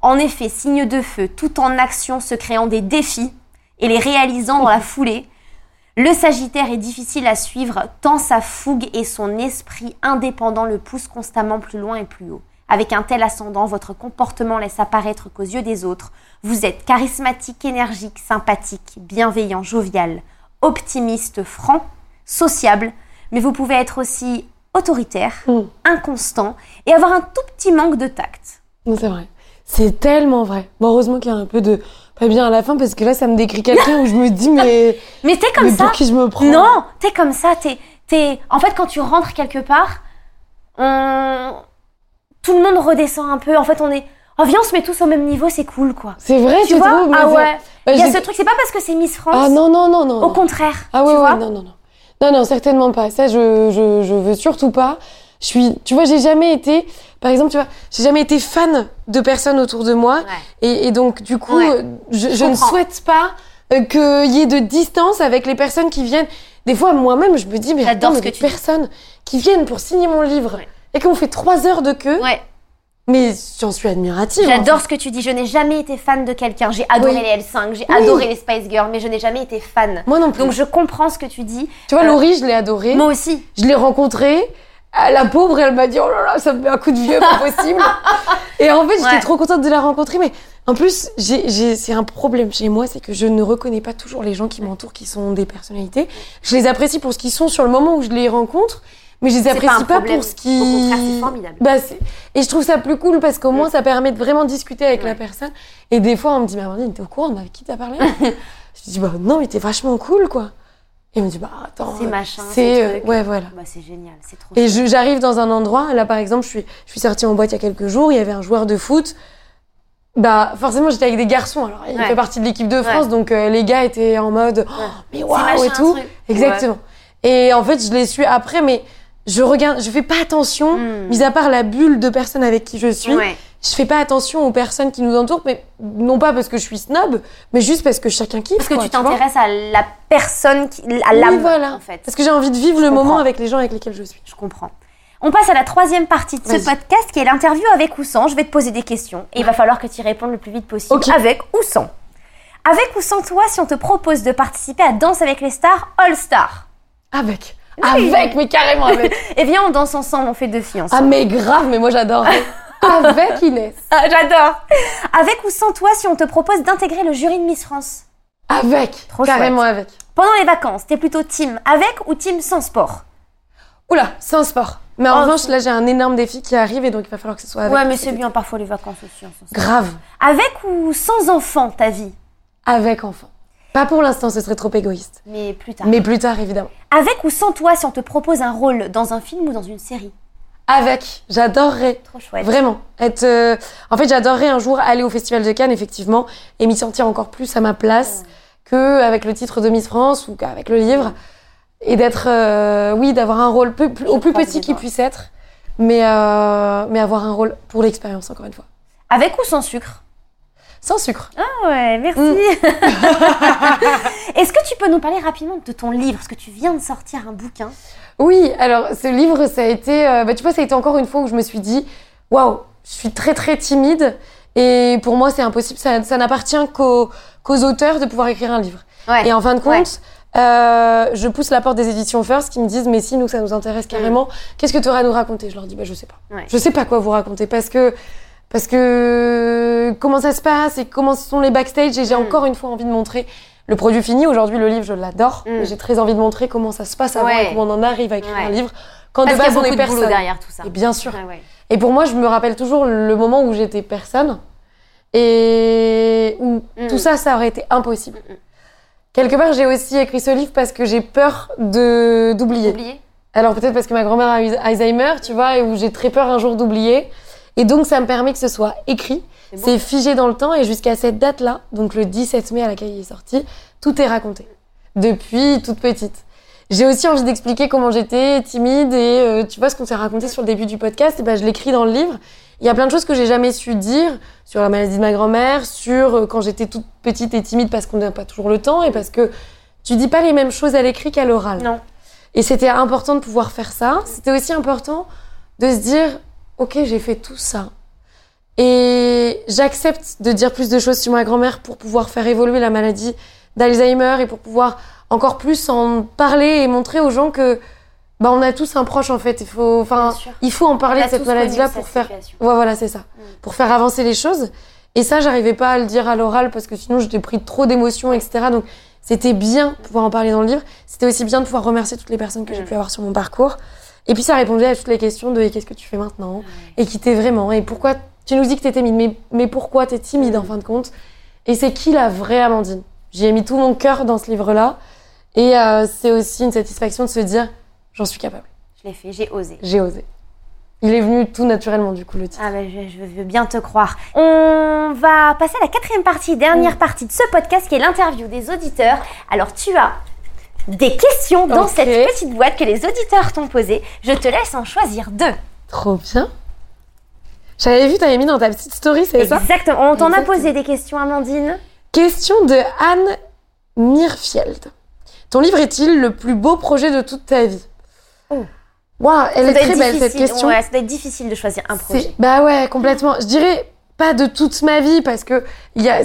En effet, signe de feu, tout en action, se créant des défis et les réalisant dans la foulée, le Sagittaire est difficile à suivre tant sa fougue et son esprit indépendant le poussent constamment plus loin et plus haut. Avec un tel ascendant, votre comportement laisse apparaître qu'aux yeux des autres, vous êtes charismatique, énergique, sympathique, bienveillant, jovial, optimiste, franc, sociable, mais vous pouvez être aussi autoritaire,
Mm.
inconstant et avoir un tout petit manque de tact.
C'est vrai. C'est tellement vrai. Bon, heureusement qu'il y a un peu de pas bien à la fin parce que là, ça me décrit quelqu'un où je me dis, mais, <laughs>
Mais t'es comme
mais
ça.
pour qui je me prends?
Non, t'es comme ça. T'es, t'es... En fait, quand tu rentres quelque part, on... tout le monde redescend un peu. En fait, on est. Oh, viens, on se met tous au même niveau, c'est cool, quoi.
C'est vrai,
Tu vois?
trouves? Mais
Ah ouais.
Bah,
Il y a
j'ai-
ce truc, c'est pas parce que c'est Miss France.
Ah non, non, non, non.
Au contraire.
Ah ouais,
tu
ouais,
vois?
non, non, non. Non, non, certainement pas. Ça, je, je, je veux surtout pas. Je suis, tu vois, j'ai jamais été, par exemple, tu vois, j'ai jamais été fan de personnes autour de moi.
Ouais.
Et, et donc, du coup,
Ouais.
je,
Je
je ne souhaite pas euh, qu'il y ait de distance avec les personnes qui viennent. Des fois, moi-même, je me dis, mais attends, mais
que
des
dis.
personnes qui viennent pour signer mon livre
Ouais.
et qui ont fait trois heures de queue,
Ouais.
mais j'en suis admirative. en
J'adore
fait.
ce que tu dis. Je n'ai jamais été fan de quelqu'un. J'ai adoré
Oui.
les L5, j'ai
Oui.
adoré les Spice Girls, mais je n'ai jamais été fan.
Moi non plus.
Donc je comprends ce que tu dis.
tu vois,
euh,
Laurie, je l'ai adorée.
Moi aussi.
Je l'ai rencontrée. Euh, La pauvre, elle m'a dit Oh là là, ça me met un coup de vieux, pas possible. <laughs> et en fait, j'étais
Ouais.
trop contente de la rencontrer. Mais en plus, j'ai, j'ai- c'est un problème chez moi, c'est que je ne reconnais pas toujours les gens qui m'entourent qui sont des personnalités. Je les apprécie pour ce qu'ils sont sur le moment où je les rencontre, mais je les
pas
apprécie pas, pour ce qui.
Au contraire, c'est formidable.
Bah, Et je trouve ça plus cool parce qu'au moins,
Mm.
ça permet de vraiment discuter avec la personne. Et des fois, on me dit Mais Amandine, t'es au courant avec qui t'as parlé? <laughs> Je dis Bah non, mais t'es vachement cool, quoi. Et on me dit Bah attends.
C'est
euh,
machin.
C'est.
ces
euh, ouais, voilà.
Bah, c'est génial. C'est trop.
Et j'arrive dans un endroit, là par exemple, je suis, je suis sortie en boîte il y a quelques jours, il y avait un joueur de foot. Bah forcément j'étais avec des garçons, alors il
Ouais.
fait partie de l'équipe de France,
Ouais.
donc euh, les gars étaient en mode oh, mais
C'est
waouh et tout.
truc.
Exactement. Et en fait je les suis après, mais je regarde, je fais pas attention,
Mm.
mis à part la bulle de personnes avec qui je suis,
Ouais.
Je fais pas attention aux personnes qui nous entourent, mais non pas parce que je suis snob, mais juste parce que chacun kiffe.
Parce que
quoi,
tu t'intéresses à la personne, qui, à
Oui,
l'âme,
voilà.
en fait.
Parce que j'ai envie de vivre
Je
le moment avec les gens avec lesquels je suis.
Je comprends. On passe à la troisième partie de ce podcast qui est l'interview avec ou sans. Je vais te poser des questions et il va falloir que tu y répondes le plus vite possible. Avec ou sans. Avec ou sans toi, si on te propose de participer à Danse avec les stars All Star.
Avec.
Oui.
Avec, mais carrément avec. <laughs>
Eh bien, on danse ensemble, on fait deux filles
Ah
ensemble.
mais grave, mais moi j'adore. <laughs> Avec Inès.
Ah, J'adore. Avec ou sans toi, si on te propose d'intégrer le jury de Miss France.
Avec.
Trop
Carrément avec.
Pendant les vacances, t'es plutôt team avec ou team sans sport
Oula, c'est un sport. Mais en
Oh,
revanche, là j'ai un énorme défi qui arrive et donc il va falloir que ce soit avec.
Ouais, mais c'est bien parfois les vacances aussi. hein, sans sport.
Grave.
Avec ou sans enfant, ta vie
Avec enfant. Pas pour l'instant, ce serait trop égoïste.
Mais plus tard.
Mais plus tard, évidemment.
Avec ou sans toi, si on te propose un rôle dans un film ou dans une série
Avec. J'adorerais.
Trop chouette.
Vraiment. Être. euh, En fait, j'adorerais un jour aller au Festival de Cannes, effectivement, et m'y sentir encore plus à ma place que avec le titre de Miss France ou qu'avec le livre. Et d'être. euh, Oui, d'avoir un rôle plus- au plus petit qu'il puisse être. Mais, euh, mais avoir un rôle pour l'expérience, encore une fois.
Avec ou sans sucre?
Sans sucre.
Ah ouais, merci.
Mm. <laughs>
Est-ce que tu peux nous parler rapidement de ton livre? Parce que tu viens de sortir un bouquin.
Oui, alors ce livre, ça a été, euh, bah, tu vois, ça a été encore une fois où je me suis dit, waouh, je suis très très timide et pour moi c'est impossible, ça, ça n'appartient qu'aux auteurs de pouvoir écrire un livre.
Ouais.
Et en fin de compte, euh, je pousse la porte des éditions First qui me disent, mais si nous ça nous intéresse carrément, qu'est-ce que tu auras à nous raconter? Je leur dis, bah je sais pas,
Ouais.
je sais pas quoi vous raconter parce que parce que comment ça se passe et comment sont les backstage et j'ai
Mm.
encore une fois envie de montrer le produit fini. Aujourd'hui, le livre, je l'adore.
Mm.
J'ai très envie de montrer comment ça se passe avant
Ouais.
et comment on en arrive à écrire
Ouais.
un livre. Quand
Parce
de
qu'il y a
base, on est
de
personne.
derrière tout ça.
Et bien sûr.
Ouais.
Et pour moi, je me rappelle toujours le moment où j'étais personne et où
Mm.
tout ça, ça aurait été impossible.
Mm.
Quelque part, j'ai aussi écrit ce livre parce que j'ai peur de d'oublier. Alors peut-être parce que ma grand-mère a Alzheimer, tu vois, et où j'ai très peur un jour d'oublier. Et donc ça me permet que ce soit écrit,
C'est
figé dans le temps, et jusqu'à cette date-là, donc le 17 mai à laquelle il est sorti, tout est raconté. Depuis toute petite. J'ai aussi envie d'expliquer comment j'étais timide et euh, tu vois ce qu'on s'est raconté sur le début du podcast, et ben je l'écris dans le livre. Il y a plein de choses que j'ai jamais su dire sur la maladie de ma grand-mère, sur euh, quand j'étais toute petite et timide parce qu'on n'a pas toujours le temps et parce que tu dis pas les mêmes choses à l'écrit qu'à l'oral.
Non.
Et c'était important de pouvoir faire ça. C'était aussi important de se dire, ok, j'ai fait tout ça. Et j'accepte de dire plus de choses sur ma grand-mère pour pouvoir faire évoluer la maladie d'Alzheimer et pour pouvoir encore plus en parler et montrer aux gens que bah, on a tous un proche en fait. Il faut, enfin, il faut en parler de cette maladie-là pour faire,
situation.
ouais, voilà, c'est ça,
Mm.
pour faire avancer les choses. Et ça, j'arrivais pas à le dire à l'oral parce que sinon j'étais pris trop d'émotions, etc. Donc c'était bien de pouvoir en parler dans le livre. C'était aussi bien de pouvoir remercier toutes les personnes que j'ai
Mm.
pu avoir sur mon parcours. Et puis ça répondait à toutes les questions de qu'est-ce que tu fais maintenant? Et qui t'es vraiment? Et pourquoi? Tu nous dis que t'es timide mais, mais pourquoi t'es timide en fin de compte? Et c'est qui la vraie Amandine? J'y ai mis tout mon cœur dans ce livre là et euh, c'est aussi une satisfaction de se dire j'en suis capable.
Je l'ai fait, j'ai osé.
j'ai osé. Il est venu tout naturellement du coup le titre.
Ah bah, je, je veux bien te croire. On va passer à la quatrième partie, dernière partie de ce podcast qui est l'interview des auditeurs. Alors tu as des questions dans cette petite boîte que les auditeurs t'ont posées. Je te laisse en choisir deux.
trop bien j'avais vu t'avais mis dans ta petite story c'est ça?
Exactement. On t'en a posé des questions, Amandine
question de Anne Mirfield ton livre est-il le plus beau projet de toute ta vie?
Oh.
Waouh, elle
Ça
est très belle cette question.
Ouais, ça doit être difficile de choisir un projet.
Bah ouais, complètement. Je dirais pas de toute ma vie parce que il y a,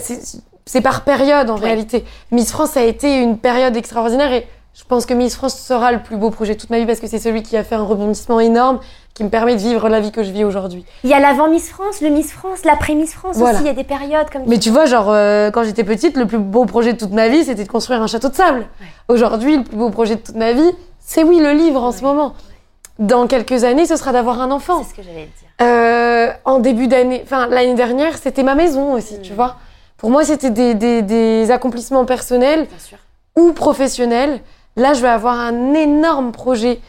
c'est, par période en
Ouais.
réalité. Miss France a été une période extraordinaire et je pense que Miss France sera le plus beau projet de toute ma vie parce que c'est celui qui a fait un rebondissement énorme qui me permet de vivre la vie que je vis aujourd'hui.
Il y a l'avant Miss France, le Miss France, l'après Miss France
Voilà.
aussi. Il y a des périodes comme
Mais tu vois, genre, euh, quand j'étais petite, le plus beau projet de toute ma vie, c'était de construire un château de sable.
Ouais.
Aujourd'hui, le plus beau projet de toute ma vie, c'est oui, le livre en ce moment. Dans quelques années, ce sera d'avoir un enfant.
C'est ce que j'allais te dire.
Euh, en début d'année, enfin l'année dernière, c'était ma maison aussi,
Mm.
tu vois. Pour moi, c'était des, des, des accomplissements personnels ou professionnels. Là, je vais avoir un énorme projet,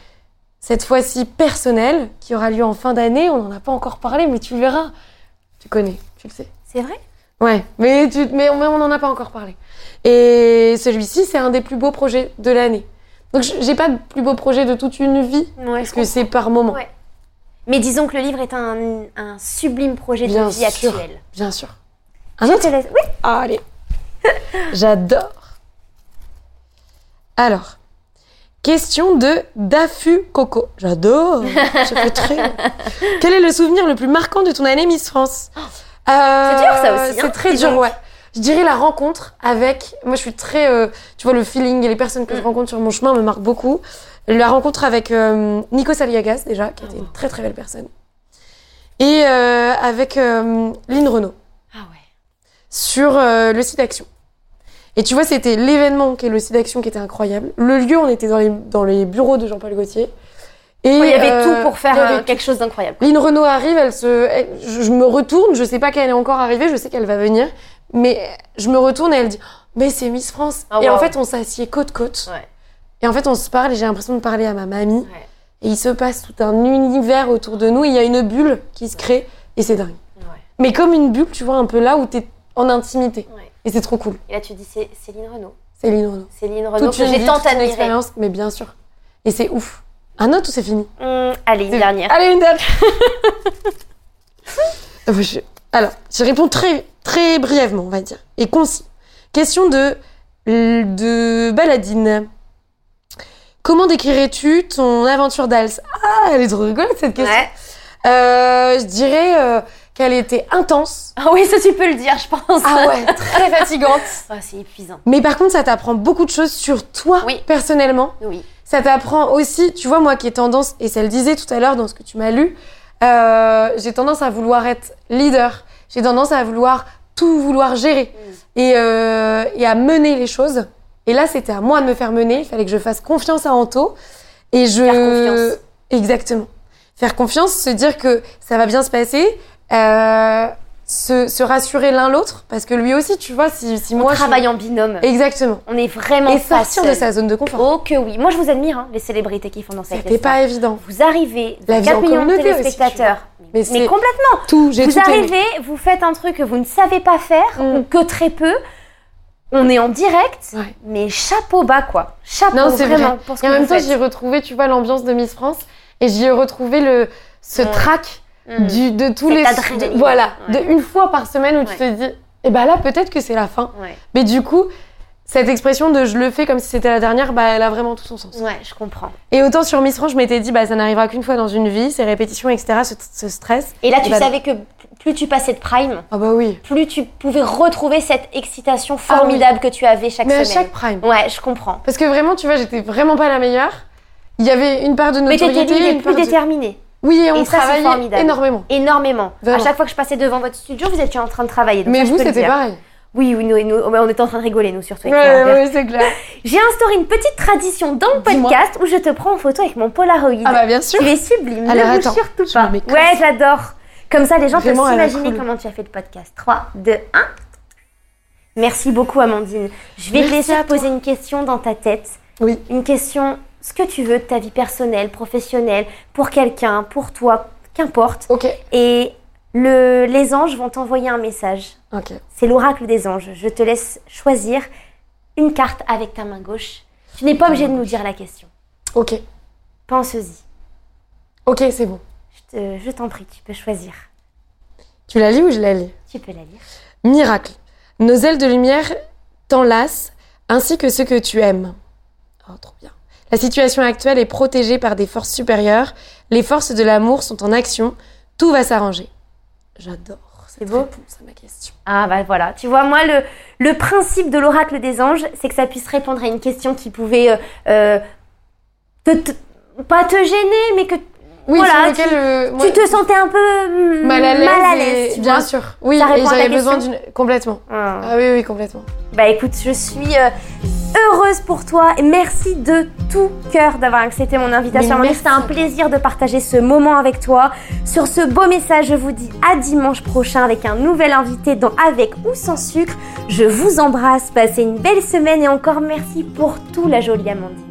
cette fois-ci personnel, qui aura lieu en fin d'année. On n'en a pas encore parlé, mais tu verras. Tu connais, tu le sais.
C'est vrai?
Ouais, mais, tu, mais, mais on n'en a pas encore parlé. Et celui-ci, c'est un des plus beaux projets de l'année. Donc, je- j'ai pas de plus beau projet de toute une vie,
Ouais,
parce que c'est par moment,
Ouais. Mais disons que le livre est un, un sublime projet
Bien
de vie
sûr.
actuelle.
bien sûr. Un
Je
autre
te laisse. Oui.
Ah, allez. <laughs> J'adore. Alors, question de Dafu Coco. J'adore. Ça fait très. <laughs> Quel est le souvenir le plus marquant de ton année Miss France?
C'est dur, ça aussi, hein,
C'est très dur,
donc.
ouais. Je dirais la rencontre avec. Moi, je suis très. euh, tu vois, le feeling et les personnes que je
Mm.
rencontre sur mon chemin me marquent beaucoup. La rencontre avec euh, Nico Saliagas, déjà, qui était une très très belle personne. Et euh, avec euh, Lynn Renault. Sur euh, le site Action. Et tu vois, c'était l'événement qui est le site Action qui était incroyable. Le lieu, on était dans les, dans les bureaux de Jean-Paul Gaultier. Et
il y avait
euh,
tout pour faire
avait
euh, quelque chose d'incroyable.
Lynn Renault arrive, elle se, elle- je, me retourne, je sais pas qu'elle est encore arrivée, je sais qu'elle va venir, mais je me retourne et elle dit, mais c'est Miss France.
Ah,
et en fait, on s'assied côte côte.
Ouais.
Et en fait, on se parle et j'ai l'impression de parler à ma mamie.
Ouais.
Et il se passe tout un univers autour de nous. Il y a une bulle qui se crée et c'est dingue. Mais comme une bulle, tu vois, un peu là où t'es en intimité.
Ouais.
Et c'est trop cool.
Et là, tu dis c'est Céline Renaud.
C'est Lynn Renault.
Céline Renaud que j'ai tant admirée.
expérience, mais bien sûr. Et c'est ouf. Un autre ou c'est fini?
Hum, allez, une dernière.
Allez, une dernière. <laughs> Je- Alors, je réponds très, très brièvement, on va dire, et concis. Question de, de Baladine. Comment décrirais-tu ton aventure d'Als? Ah, elle est trop rigolote cette question.
Ouais.
Euh, je dirais euh, qu'elle était intense.
Ah oui, ça tu peux le dire, je pense.
Ah ouais, très <laughs> fatigante.
Ah, c'est épuisant.
Mais par contre, ça t'apprend beaucoup de choses sur toi,
Oui.
personnellement.
Oui.
Ça t'apprend aussi, tu vois, moi qui ai tendance, et ça le disait tout à l'heure dans ce que tu m'as lu, euh, j'ai tendance à vouloir être leader. J'ai tendance à vouloir tout vouloir gérer et, euh, et à mener les choses. Et là, c'était à moi de me faire mener. Il fallait que je fasse confiance à Anto. Et je.
Faire confiance.
Exactement. Faire confiance, se dire que ça va bien se passer. Euh, se, se rassurer l'un l'autre. Parce que lui aussi, tu vois, si, si
On
moi. je-
travaille en binôme.
Exactement.
On est vraiment
Et sortir de sa zone de confort.
Oh que oui. Moi, je vous admire, hein, les célébrités qui font dans cette
C'était pas évident.
Vous arrivez,
La
vous
vie
avez
en
4 millions de
communauté aussi,
téléspectateurs.
Mais
mais complètement.
tout. J'ai
Vous
tout aimé.
arrivez, vous faites un truc que vous ne savez pas faire,
Mm.
ou que très peu. On est en direct,
Ouais.
mais chapeau bas, quoi. Chapeau,
Non, c'est
vraiment,
vrai.
pour ce
Et en même temps, j'y ai retrouvé, tu vois, l'ambiance de Miss France. Et j'y ai retrouvé le, ce
Ouais.
trac
Mm.
du, de tous les. Voilà.
Ouais.
De une fois par semaine où tu te dis, et ben là, peut-être que c'est la fin. Mais du coup, cette expression de je le fais comme si c'était la dernière, bah, elle a vraiment tout son sens.
ouais, je comprends.
Et autant sur Miss France, je m'étais dit, bah, ça n'arrivera qu'une fois dans une vie, ces répétitions, etc., ce, ce stress.
Et là, tu
bah,
savais que plus tu passais de prime,
Ah bah oui.
plus tu pouvais retrouver cette excitation formidable que tu avais chaque
Mais à
semaine.
chaque prime.
Ouais, je comprends.
Parce que vraiment, tu vois, j'étais vraiment pas la meilleure. Il y avait une part de
Mais
notoriété.
t'étais lui,
une
plus
part de-
déterminé.
Oui, et on
Et
travaillait énormément.
Énormément.
Vraiment.
À chaque fois que je passais devant votre studio, vous étiez en train de travailler. donc
Mais
ça,
vous, c'était pareil.
Oui, oui, nous, nous- on était en train de rigoler, nous, surtout. avec
Ouais, ouais, c'est clair. <laughs>
J'ai instauré une petite tradition dans le podcast où je te prends en photo avec mon Polaroid.
Ah bah bien sûr.
Tu es sublime,
Alors,
ne
attends,
surtout pas.
me
Ouais, j'adore. Comme ça, les gens
Vraiment,
peuvent s'imaginer
cool.
comment tu as fait le podcast. 3, 2, 1. Merci beaucoup, Amandine. Je vais te
Merci
laisser te poser une question dans ta tête.
Oui.
Une question, ce que tu veux de ta vie personnelle, professionnelle, pour quelqu'un, pour toi, qu'importe. Et le, les anges vont t'envoyer un message. C'est l'oracle des anges. Je te laisse choisir une carte avec ta main gauche. Tu n'es pas obligé de nous dire la question.
Ok.
Pense-y.
Ok, c'est bon.
Je te- je t'en prie, tu peux choisir.
Tu la lis ou je la lis?
Tu peux la lire.
Miracle. Nos ailes de lumière t'enlacent, ainsi que ceux que tu aimes. Oh, trop bien. La situation actuelle est protégée par des forces supérieures. Les forces de l'amour sont en action. Tout va s'arranger. J'adore. cette
beau
réponse à ma question.
Ah bah voilà, tu vois, moi, le, le principe de l'oracle des anges, c'est que ça puisse répondre à une question qui pouvait euh, euh, te- te- pas te gêner, mais que
Oui,
Voilà,
sur lequel euh, moi-
tu te sentais un peu mm,
mal à l'aise.
mal à
et-
l'aise, tu
bien
vois.
sûr. Oui, et j'avais besoin d'une. Complètement.
Ah.
Ah oui, oui, complètement.
Bah écoute, je suis euh, heureuse pour toi et merci de tout cœur d'avoir accepté mon invitation. C'était un plaisir de partager ce moment avec toi. Sur ce beau message, je vous dis à dimanche prochain avec un nouvel invité dans Avec ou sans sucre. Je vous embrasse, passez une belle semaine et encore merci pour tout la jolie Amandine.